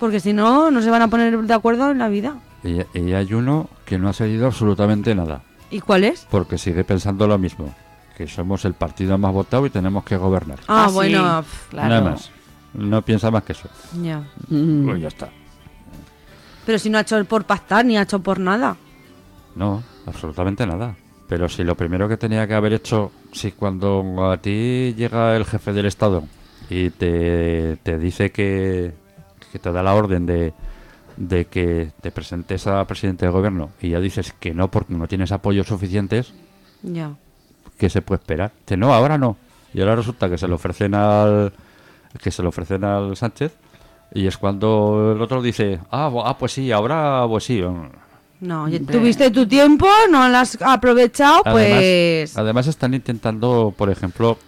Porque si no, no se van a poner de acuerdo en la vida. Y, y hay uno que no ha cedido absolutamente nada, ¿Y cuál es? porque sigue pensando lo mismo, que somos el partido más votado y tenemos que gobernar. Ah, sí, bueno, pf, claro. Nada más. No piensa más que eso. ya. Mm. Pues ya está. Pero si no ha hecho por pactar ni ha hecho por nada. No, absolutamente nada. Pero si lo primero que tenía que haber hecho, si cuando a ti llega el jefe del Estado y te, te dice que, que te da la orden de, de que te presentes a presidente de gobierno y ya dices que no porque no tienes apoyos suficientes, Ya. ¿qué se puede esperar? Que no, ahora no. Y ahora resulta que se lo ofrecen al que se lo ofrecen al Sánchez y es cuando el otro dice, ah, ah pues sí, ahora pues sí. No, tuviste tu tiempo, no lo has aprovechado, pues. Además, además están intentando, por ejemplo,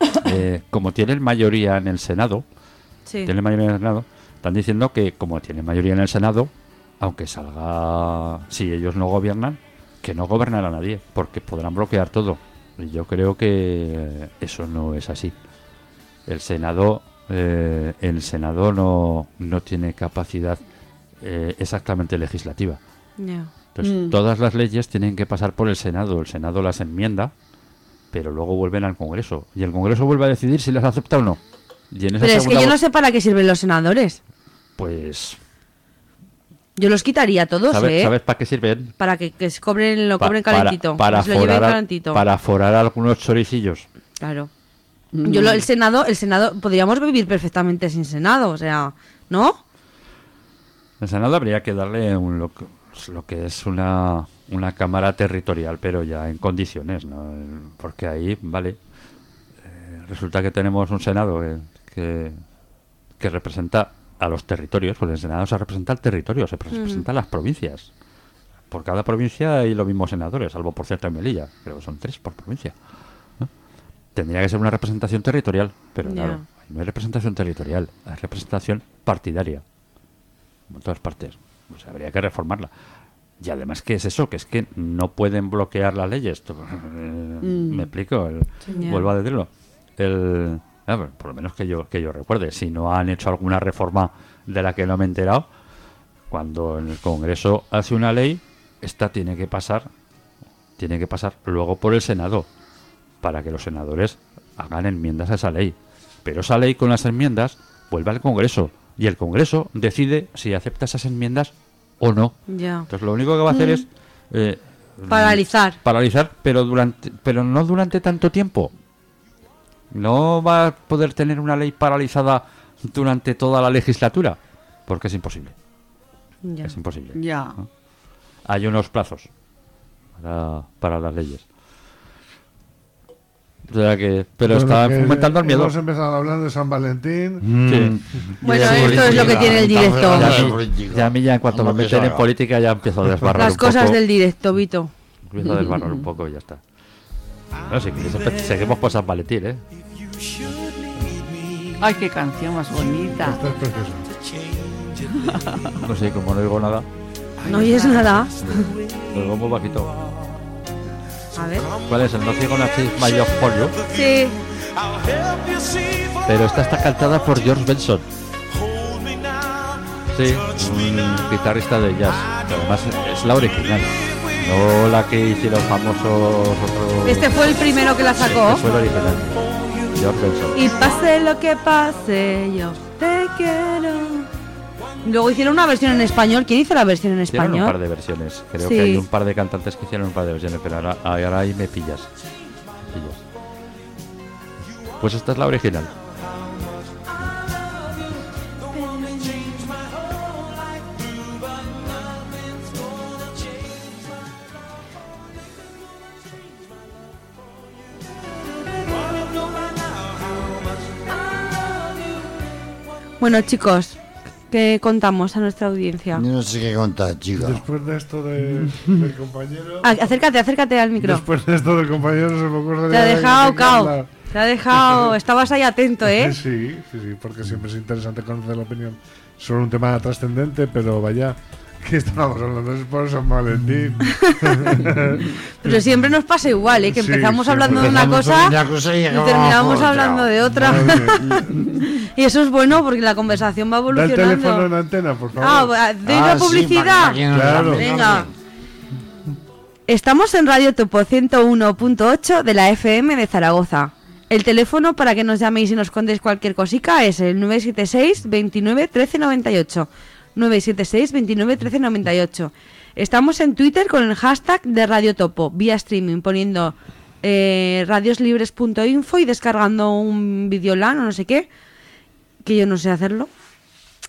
eh, como tienen mayoría en el Senado, sí. tienen mayoría en el Senado, están diciendo que como tienen mayoría en el Senado, aunque salga, si ellos no gobiernan, que no gobernará a nadie, porque podrán bloquear todo. Y yo creo que eso no es así. El Senado, eh, el Senado no, no tiene capacidad eh, exactamente legislativa. Entonces, Mm. todas las leyes tienen que pasar por el Senado. El Senado las enmienda, pero luego vuelven al Congreso. Y el Congreso vuelve a decidir si las acepta o no. Y en esa Pero es que yo no sé para qué sirven los senadores. Pues, Yo los quitaría todos, ¿sabes, ¿eh? ¿sabes para qué sirven? Para que, cobren, lo Pa- cobren para- calentito. Para, lo lleven forar, a- calentito. para forar algunos choricillos. Claro. Yo lo- el Senado, el Senado, podríamos vivir perfectamente sin Senado, o sea, ¿no? El Senado habría que darle un, lo, que- lo que es una, una cámara territorial, pero ya en condiciones, ¿no? Porque ahí, vale, eh, resulta que tenemos un Senado que, que, que representa a los territorios, pues el Senado se representa al territorio, se representa a las provincias. Por cada provincia hay los mismos senadores, salvo por cierta en Melilla, creo que son tres por provincia. Tendría que ser una representación territorial, pero claro, no hay representación territorial, hay representación partidaria en todas partes. Pues habría que reformarla. Y además, ¿qué es eso? Que es que no pueden bloquear las leyes. Eh, Me explico. El-. Vuelvo a decirlo. El, por lo menos que yo, que yo recuerde. Si no han hecho alguna reforma de la que no me he enterado, cuando en el Congreso hace una ley, esta tiene que pasar, tiene que pasar luego por el Senado, para que los senadores hagan enmiendas a esa ley. Pero esa ley con las enmiendas vuelve al Congreso y el Congreso decide si acepta esas enmiendas o no. Ya. Entonces lo único que va a hacer es eh, Paralizar. paralizar, pero durante, pero no durante tanto tiempo. No va a poder tener una ley paralizada durante toda la legislatura, porque es imposible. Ya. Es imposible. Ya. Hay unos plazos para, para las leyes. O sea que, pero Bueno, está que fomentando el miedo. Hemos empezado hablando de San Valentín. Sí. Bueno, esto es lo que tiene el directo. Ya, a mí- ya en cuanto me meten en política ya empiezo a desbarrar Las un cosas poco. del directo, Vito. Empiezo a desbarrar un poco y ya está. No, si seguimos por San Valentín, ¿eh? Ay, qué canción más bonita. Esto es precioso. No sé, como no digo nada, No oyes nada. lo digo muy bajito. A ver. ¿Cuál es el No Ciego Nachis Mayor Pollo? Sí. Pero esta está cantada por George Benson. Sí, un guitarrista de jazz. además es la original, no la que hicieron famosos otros. Este fue el primero que la Este sacó. fue el original. George Benson. Y pase lo que pase, yo te quiero. Luego hicieron una versión en español. ¿Quién hizo la versión en Hicieron un par español? de versiones. Creo Sí. que hay un par de cantantes que hicieron un par de versiones, pero ahora, ahora ahí me pillas. Me pillas. Pues esta es la original. Bueno, chicos, ¿qué contamos a nuestra audiencia? Yo no sé qué contar, chica. Después de esto de- del compañero. Ah, acércate, acércate al micro. Después de esto del compañero se me ocurre. Te ha de- dejado de- cao. Te ha dejado. Estabas ahí atento, ¿eh? Sí, sí, sí, porque siempre es interesante conocer la opinión sobre un tema trascendente, pero vaya, que estábamos hablando es por San Valentín. Pero siempre nos pasa igual, ¿eh? que Sí, empezamos siempre hablando de una Empezamos cosa cosa y y terminamos hablando de otra. Y eso es bueno porque la conversación va Da el teléfono en evolucionando. antena, por favor. Ah, ¿doy Ah, la sí, publicidad? nos Claro. Venga. Estamos en Radio Topo 101.8 de la FM de Zaragoza. El teléfono para que nos llaméis y nos contéis cualquier cosica es el 976 29 13 98. 976 29 13 98. Estamos en Twitter con el hashtag de Radio Topo, vía streaming, poniendo eh, radioslibres.info y descargando un videolan o no sé qué, que yo no sé hacerlo.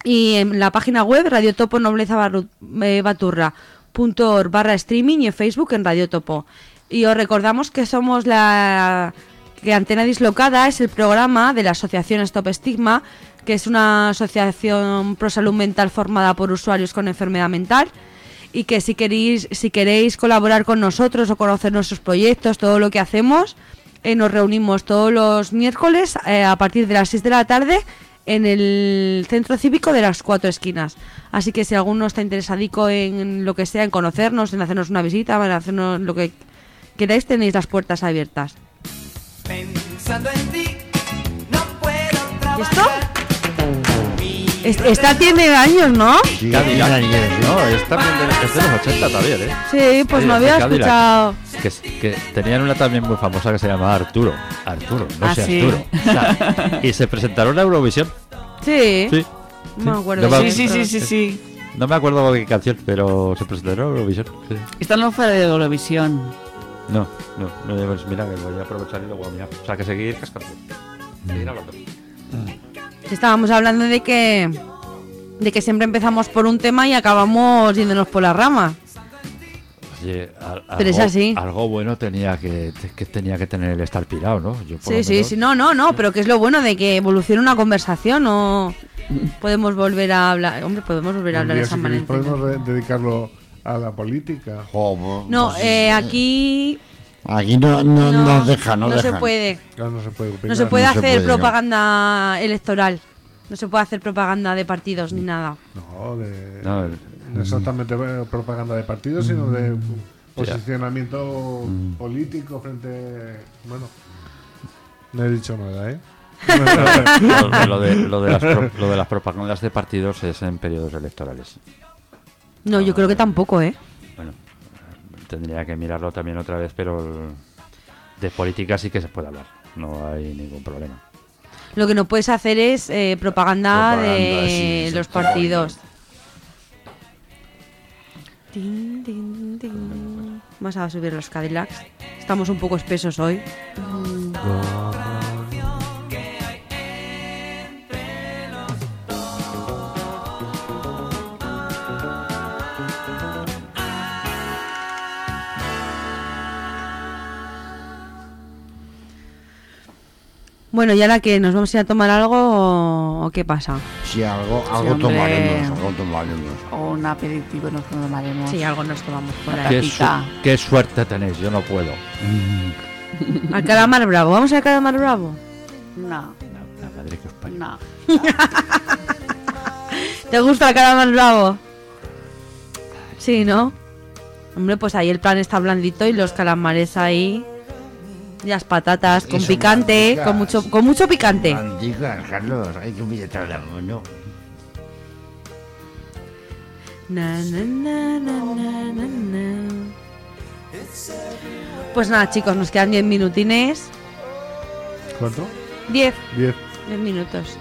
Y en la página web radiotopo nobleza eh, baturra.org barra streaming y en Facebook en Radio Topo. Y os recordamos que somos la que Antena Dislocada es el programa de la asociación Stop Estigma, que es una asociación pro salud mental formada por usuarios con enfermedad mental y que si queréis si queréis colaborar con nosotros o conocer nuestros proyectos, todo lo que hacemos, eh, nos reunimos todos los miércoles eh, a partir de las 6 de la tarde en el centro cívico de las cuatro esquinas. Así que si alguno está interesadico en lo que sea, en conocernos, en hacernos una visita, en hacernos lo que queráis, tenéis las puertas abiertas. Pensando en ti, no puedo ¿Y esto? Es- esta tiene años, ¿no? Sí, Cadillac. No, es también de, es de los 80 también, ¿eh? Sí, pues no había Cadillac. escuchado. Que, que tenían una también muy famosa que se llamaba Arturo. Arturo, no Ah, sé sí. Arturo. O sea, y se presentaron a Eurovisión. Sí, Sí. no me acuerdo. No me- Sí, sí, sí, sí, sí. No me acuerdo qué canción, pero se presentaron a Eurovisión. sí. Esta no fue de Eurovisión. No, no, no, pues mira, que voy a aprovechar y luego a mirar. O sea, que seguir cascando. Seguir hablando. Estábamos hablando de que de que siempre empezamos por un tema y acabamos yéndonos por las ramas. Oye, al- Pero es algo- así. Algo bueno tenía que, que tenía que tener el estar pirado, ¿no? Yo por Sí, sí, menos- sí, no, no, no, pero que es lo bueno de que evolucione una conversación o podemos volver a hablar, hombre, podemos volver a Un hablar de San Valentín. podemos de- dedicarlo a la política. Pues- No, pues, eh, aquí Aquí no, no, no, nos deja, no, no se dejan. puede, no se puede opinar. no se puede No se hacer puede, no. propaganda electoral, no se puede hacer propaganda de partidos ni nada. No, de, No, el- no exactamente eh, propaganda de partidos, sino de posicionamiento Mm. político frente. Bueno, no he dicho nada, ¿eh? lo, lo de, lo, de las pro- lo de las propagandas de partidos es en periodos electorales. No, yo creo que tampoco, ¿eh? Bueno, tendría que mirarlo también otra vez, pero de política sí que se puede hablar. No hay ningún problema. Lo que no puedes hacer es eh, propaganda, Propaganda, de sí, los sí, partidos. Tin, tin, tin. Vamos a subir los Cadillacs. Estamos un poco espesos hoy. Bueno, ¿y ahora que nos vamos a ir a tomar algo o, o qué pasa? Sí, algo, algo tomaremos, algo tomaremos. O un aperitivo nos tomaremos. Sí, algo nos tomamos por La ahí. ¿Qué, su- qué suerte tenéis, yo no puedo. Al calamar bravo. ¿Vamos al calamar bravo? No, La madre que os parió. no. ¿Te gusta el calamar bravo? Sí, ¿no? Hombre, pues ahí el plan está blandito y los calamares ahí. Y las patatas con picante, con mucho, con mucho picante. Antica, Carlos, hay que pillar la mano. Na, na, na, na, na, na, na. Pues nada, chicos, nos quedan 10 minutines. ¿Cuánto? 10, Diez. 10 minutos.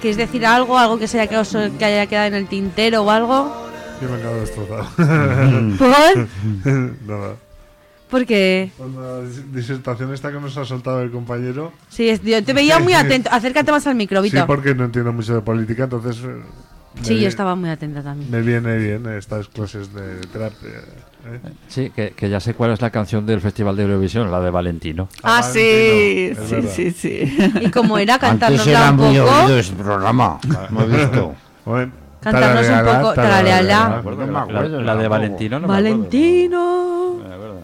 ¿Queréis decir algo? ¿Algo que, se haya quedado, que haya quedado en el tintero o algo? Yo me acabo de destrozar. ¿Por? Nada. Porque Con la dis- disertación esta que nos ha soltado el compañero. sí, es- yo te veía muy atento. Acércate más al micro, Sí, Vito. porque no entiendo mucho de política, entonces. eh, me Sí, vi- yo estaba muy atenta también. Me viene bien estas clases de terapia. ¿eh? Sí, que, que ya sé cuál es la canción del Festival de Eurovisión, la de Valentino. Ah, Ah, sí, es sí, sí, sí. Y como era era un muy poco, oído ese programa, lo he visto. Bueno, Cantarnos un poco, tarareala. Me me La- de. Valentino no me acuerdo. Valentino. No me acuerdo.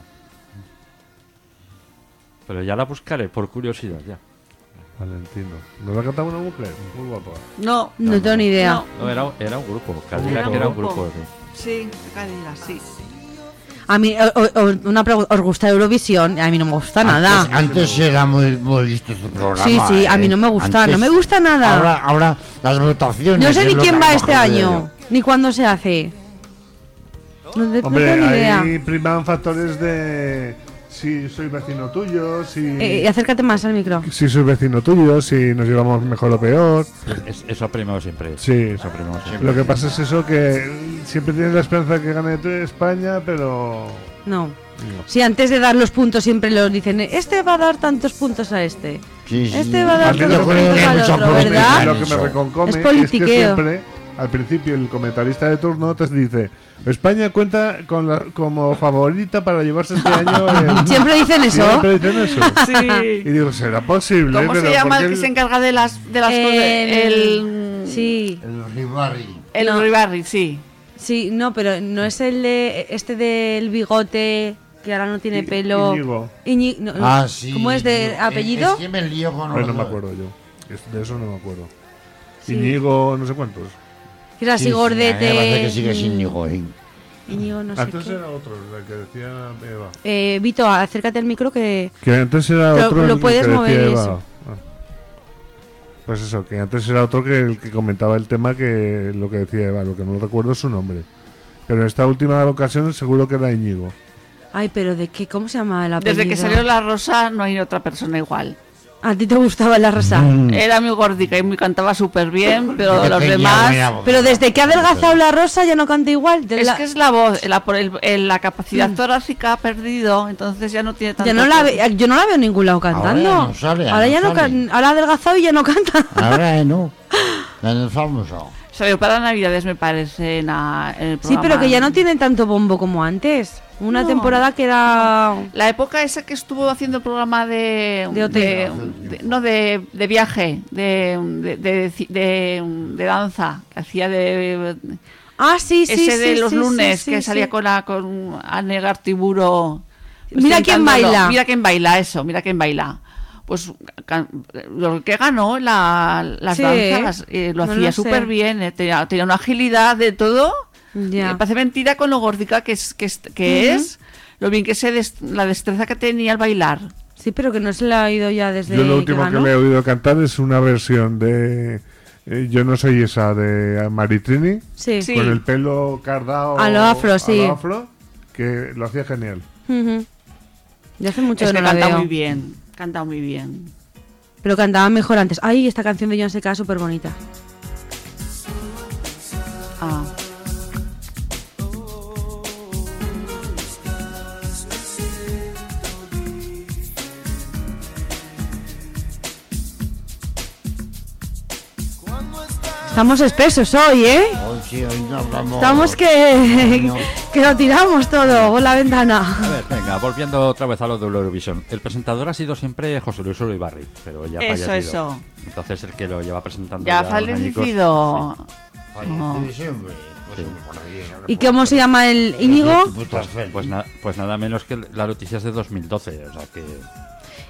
Pero ya la buscaré por curiosidad, ya. Valentino. ¿Nos va a cantar una mujer? Muy guapa. No, No tengo ni idea. No. No, era, era un grupo. Cadillac Era un era un grupo. sí. sí, Cadillac, sí. A mí, o- o- una pregunta, ¿os gusta Eurovisión? A mí no me gusta nada. Antes, era muy, muy listo este programa. Sí, sí, a mí ¿eh? no me gusta, Antes- no me gusta nada. Ahora, ahora las votaciones. No sé ni quién va este año, ni cuándo se hace. No, te- no Hombre, tengo ni idea. ahí priman factores de si soy vecino tuyo, si, Eh, acércate más al micro. si soy vecino tuyo, si nos llevamos mejor o peor. Es- eso ha primado siempre. Sí. Eso siempre. Lo que pasa es eso que siempre tienes la esperanza de que gane España, pero No. Si antes de dar los puntos siempre los dicen, este va a dar tantos puntos a este. Sí, sí. Este va a dar A tantos puntos en lo que me eso. reconcome Es es, que politiqueo. siempre al principio el comentarista de turno te dice España cuenta con la- como favorita para llevarse este año el... Siempre dicen eso. Siempre dicen eso. Y digo, ¿será posible? ¿Cómo se llama el que se encarga de las, de las cosas? El. Sí, El Ribarri. El No. Uribarri, sí. sí, no, pero no es el de este del bigote que ahora no tiene I- pelo. Íñigo. Iñi- no, no. Ah, sí. ¿Cómo es de apellido? Es que me lío con Ay, no me acuerdo yo. De eso no me acuerdo. Sí. Íñigo, no sé cuántos. Que era así Sí, gordete. Me parece que sigue mm, sin Íñigo, ¿eh? Íñigo, no sé Antes qué. era otro, el que decía Eva. Eh, Vito, acércate al micro que. Que antes era otro lo puedes que decía mover Eva. eso. Ah. Pues eso, que antes era otro que el que comentaba el tema que lo que decía Eva, lo que no recuerdo es su nombre. Pero en esta última ocasión seguro que era Íñigo. Ay, pero ¿de qué? ¿Cómo se llama apellido? Desde que salió La Rosa no hay otra persona igual. ¿A ti te gustaba la rosa? Mm. Era muy gordica y muy cantaba súper bien, pero los tenía demás... Pero desde que ha adelgazado la rosa ya no canta igual. De Es la- que es la voz, la, el- el- la capacidad torácica ha perdido, entonces ya no tiene tanto... ya no la ve- yo no la veo en ningún lado cantando. Ahora ya no sale, ya Ahora no ya no sale. can- ahora ha adelgazado y ya no canta. Ahora eh, no. En el famoso. Para Navidades, me parece, en, la- en el Sí, pero que ya no tiene tanto bombo como antes. Una No. temporada que era La época esa que estuvo haciendo el programa de... De hotel. de- de- no, de, de viaje, de, danza, que hacía de... Ah, sí, sí, ese de sí, los sí, lunes, sí, que salía con la con Anne Gartiburo. Mira quién baila. Mira quién baila, eso, mira quién baila. Pues lo que ganó la- las Sí, danzas, eh, lo no hacía súper bien, eh, tenía, tenía una agilidad de todo. Ya. Me parece mentira con lo gordica que es, que es, que es lo bien que se des- la destreza que tenía al bailar. Sí, pero que no se la ha oído ya desde Yo lo último que, ganó. le he oído cantar es una versión de eh, Yo no soy esa de Maritrini, Sí. Sí. con el pelo cardado A lo afro, a sí. lo afro, que lo hacía genial. Ujú. Ya hace mucho Es que que no la canta veo. muy bien, canta muy bien. Pero cantaba mejor antes. Ay, esta canción de John Seca súper bonita. Estamos espesos hoy, ¿eh? Hoy sí, hoy no hablamos. Estamos que, No. que lo tiramos todo por la ventana. A ver, venga, volviendo otra vez a lo de Eurovisión. El presentador ha sido siempre José Luis Uribarri, pero ya ha Eso, fallecido. eso. Entonces el que lo lleva presentando Ya añicos, fallecido. Pues, Sí. ¿Y cómo se llama el Íñigo? Pues, pues, na- pues nada menos que la noticia es de 2012, o sea que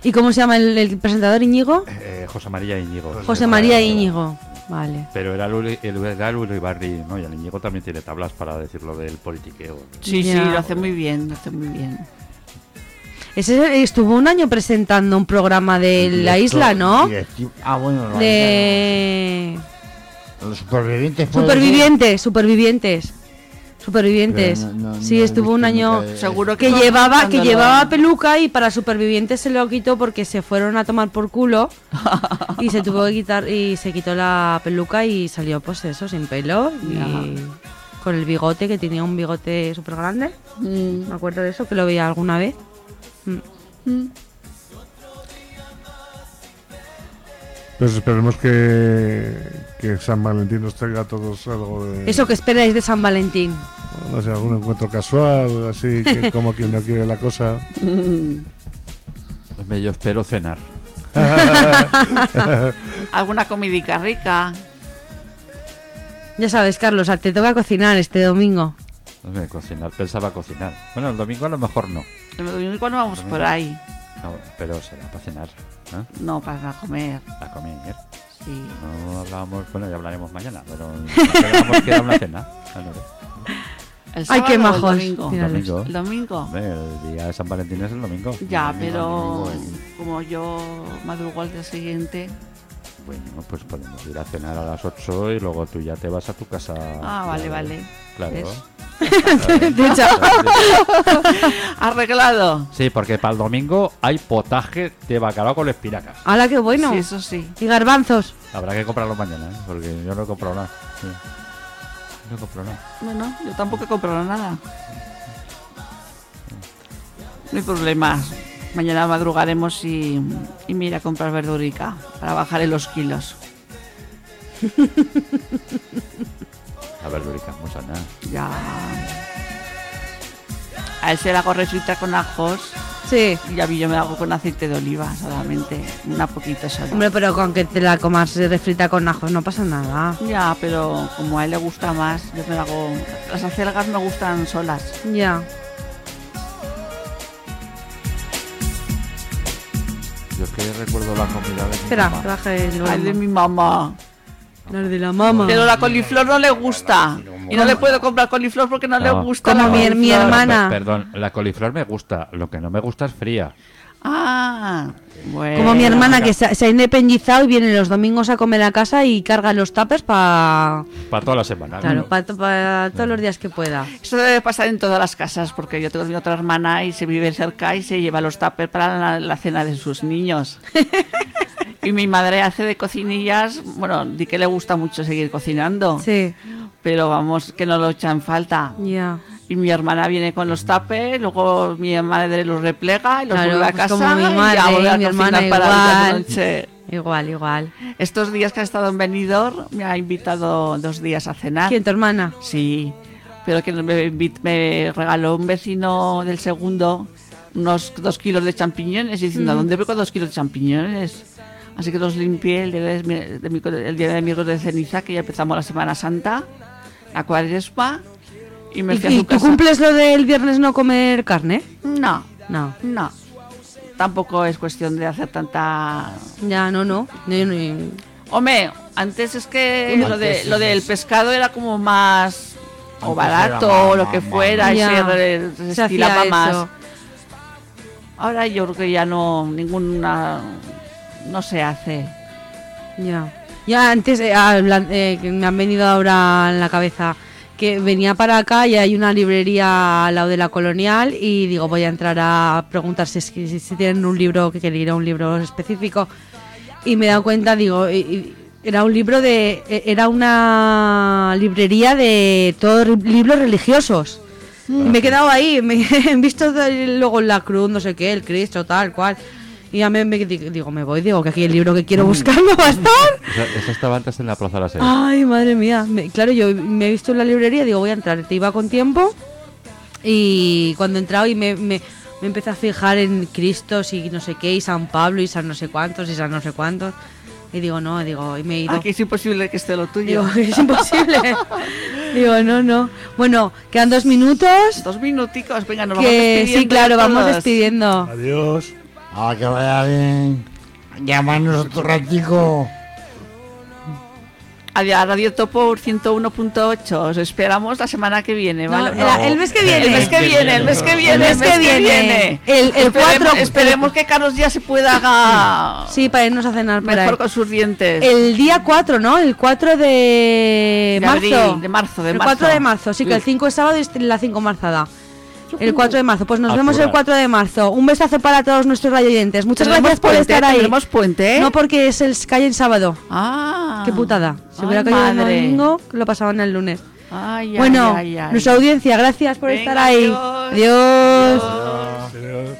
¿Y cómo se llama el, el presentador Íñigo? eh, José María Íñigo. José María Íñigo. Vale. Pero era el, Uri- el, era el Uribarri, ¿no? Y el Íñigo también tiene tablas para decirlo del politiqueo. Sí, sí, Ya. lo hace muy bien, lo hace muy bien. Ese estuvo un año presentando un programa de la Directo- isla, ¿no? directivo- Ah, bueno, la De no. Los supervivientes. supervivientes, supervivientes. Supervivientes. Pero no- no- sí, estuvo un año de- Seguro que va llevaba que llevaba peluca y para supervivientes se lo quitó porque se fueron a tomar por culo y se tuvo que quitar y se quitó la peluca y salió pues eso sin pelo y con el bigote que tenía un bigote súper grande. Mm. Me acuerdo de eso que lo veía alguna vez. Mm. Pues esperemos que, que San Valentín nos traiga a todos algo de... Eso que esperáis de San Valentín. No sé, algún encuentro casual, así que como quien no quiere la cosa. Hombre, Yo espero cenar. Alguna comidica rica. Ya sabes, Carlos, te toca cocinar este domingo. Hombre, cocinar, pensaba cocinar. Bueno, el domingo a lo mejor no. El domingo cuando vamos por ahí. No, pero será para cenar, ¿eh? No, para comer. A comer. Sí. No hablábamos, bueno, ya hablaremos mañana, pero quedamos que era una cena. ¿El Ay, qué sábado o el majos. domingo? Domingo. ¿El domingo? El día de San Valentín es el domingo. Ya, El domingo, pero el domingo, como yo madrugo al día siguiente. Bueno, pues podemos ir a cenar a las 8 y luego tú ya te vas a tu casa. Ah, vale, vale. Claro. Hecho, Arreglado. Sí, porque para el domingo hay potaje de bacalao con espinacas. ¡Hala, qué bueno! Sí, eso sí. Y garbanzos. Habrá que comprarlo mañana, ¿eh? porque yo no he comprado nada. Sí. No he comprado nada. Bueno, yo tampoco he comprado nada. No hay problemas. Mañana madrugaremos y, y me iré a comprar verdurica para bajarle los kilos. La verdurica, muy sana. Ya. A él se la hago refrita con ajos Sí. y a mí yo me la hago con aceite de oliva solamente. Una poquita sola. Hombre, pero con que te la comas refrita con ajos no pasa nada. Ya, pero como a él le gusta más, yo me la hago. Las acelgas me gustan solas. Ya. Yo es que recuerdo la comida de mi Espera, mamá. baje el Ay, de mi mamá. Las de la mama. Pero la coliflor no le gusta. Y no le puedo comprar coliflor porque no, le No. gusta. Como la mi- coliflor. hermana. Per- Perdón, la coliflor me gusta. Lo que no me gusta es fría. Ah, bueno. Como mi hermana que se, se ha independizado y viene los domingos a comer a casa y carga los tapers para Para toda la semana. claro, para todos los días que pueda. Eso debe pasar en todas las casas porque yo tengo mi otra hermana y se vive cerca y se lleva los tuppers para la, la cena de sus niños. y mi madre hace de cocinillas, bueno, di que le gusta mucho seguir cocinando, Sí, pero vamos, que no lo echan falta. ya. Y mi hermana viene con los tapes, luego mi madre los replega y los Claro, vuelve a pues casa como mi y madre, ya vuelve a mi hermana para la igual. noche. Igual, igual. Estos días que ha estado en Benidorm me ha invitado dos días a cenar. ¿Quién, tu hermana? Sí, pero que me, invit- me regaló un vecino del segundo unos dos kilos de champiñones y diciendo, ¿a dónde voy con dos kilos de champiñones? Así que los limpié el día de, mi- de mi- el día de miércoles de ceniza, que ya empezamos la Semana Santa, la cuaresma, y me ¿Y, fui a y tú cumples lo del viernes no comer carne? No, No. no. Tampoco es cuestión de hacer tanta... Ya, no, no. No, no. Hombre, antes es que Antes lo, de, lo del pescado era como más... O barato, o más- lo que más- fuera, y Ya. se, se estilaba más. eso. Ahora yo creo que ya no, ninguna, no se hace. Ya. Ya antes eh, eh, que me han venido ahora en la cabeza que venía para acá y hay una librería al lado de la colonial y digo voy a entrar a preguntar si, si, si tienen un libro que quería ir a un libro específico. Y me he dado cuenta digo y- y era un libro de e- era una librería de todos libros religiosos. Y me he quedado ahí me he visto luego la cruz no sé qué el Cristo tal cual y ya me, me di- digo me voy digo que aquí el libro que quiero buscar no va a estar Esa, esa estaba antes en la Plaza de la Sede. Ay, madre mía. Me- claro, yo me he visto en la librería, digo, voy a entrar. Te iba con tiempo. Y cuando he entrado y me, me, me empecé a fijar en Cristos y no sé qué, y San Pablo y San no sé cuántos y San no sé cuántos. Y digo, no, digo, y me he ido. Aquí es imposible que esté lo tuyo. Digo, es imposible. digo, no, no. Bueno, quedan dos minutos. Dos minuticos, venga, nos vamos Que despidiendo. sí, claro, vamos despidiendo. Adiós. Ah, que vaya bien. Llámanos otro ratico. Adiós, Radio Topo 101.8. Os esperamos la semana que viene, No, ¿vale? el- mes que viene. El mes que viene, el mes que viene, El mes que viene. El- el esperemos, cuatro- esperemos que Carlos ya se pueda haga Sí, para irnos a cenar mejor con sus dientes. El día 4, ¿no? El 4 de, De marzo. abril, de marzo, de el marzo. 4 de marzo, sí, que el 5 es sábado y es la 5 marzada. El 4 de marzo, pues nos A vemos el curar. 4 de marzo. Un besazo para todos nuestros radioyentes. Muchas gracias por puente, estar ahí. Puente. No porque es el cae en sábado. Ah. Qué putada. Si Ay, hubiera caído el domingo, lo pasaban el lunes. Ay, bueno, ay, ay. nuestra audiencia, gracias por Venga, estar ahí. adiós. adiós. Adiós.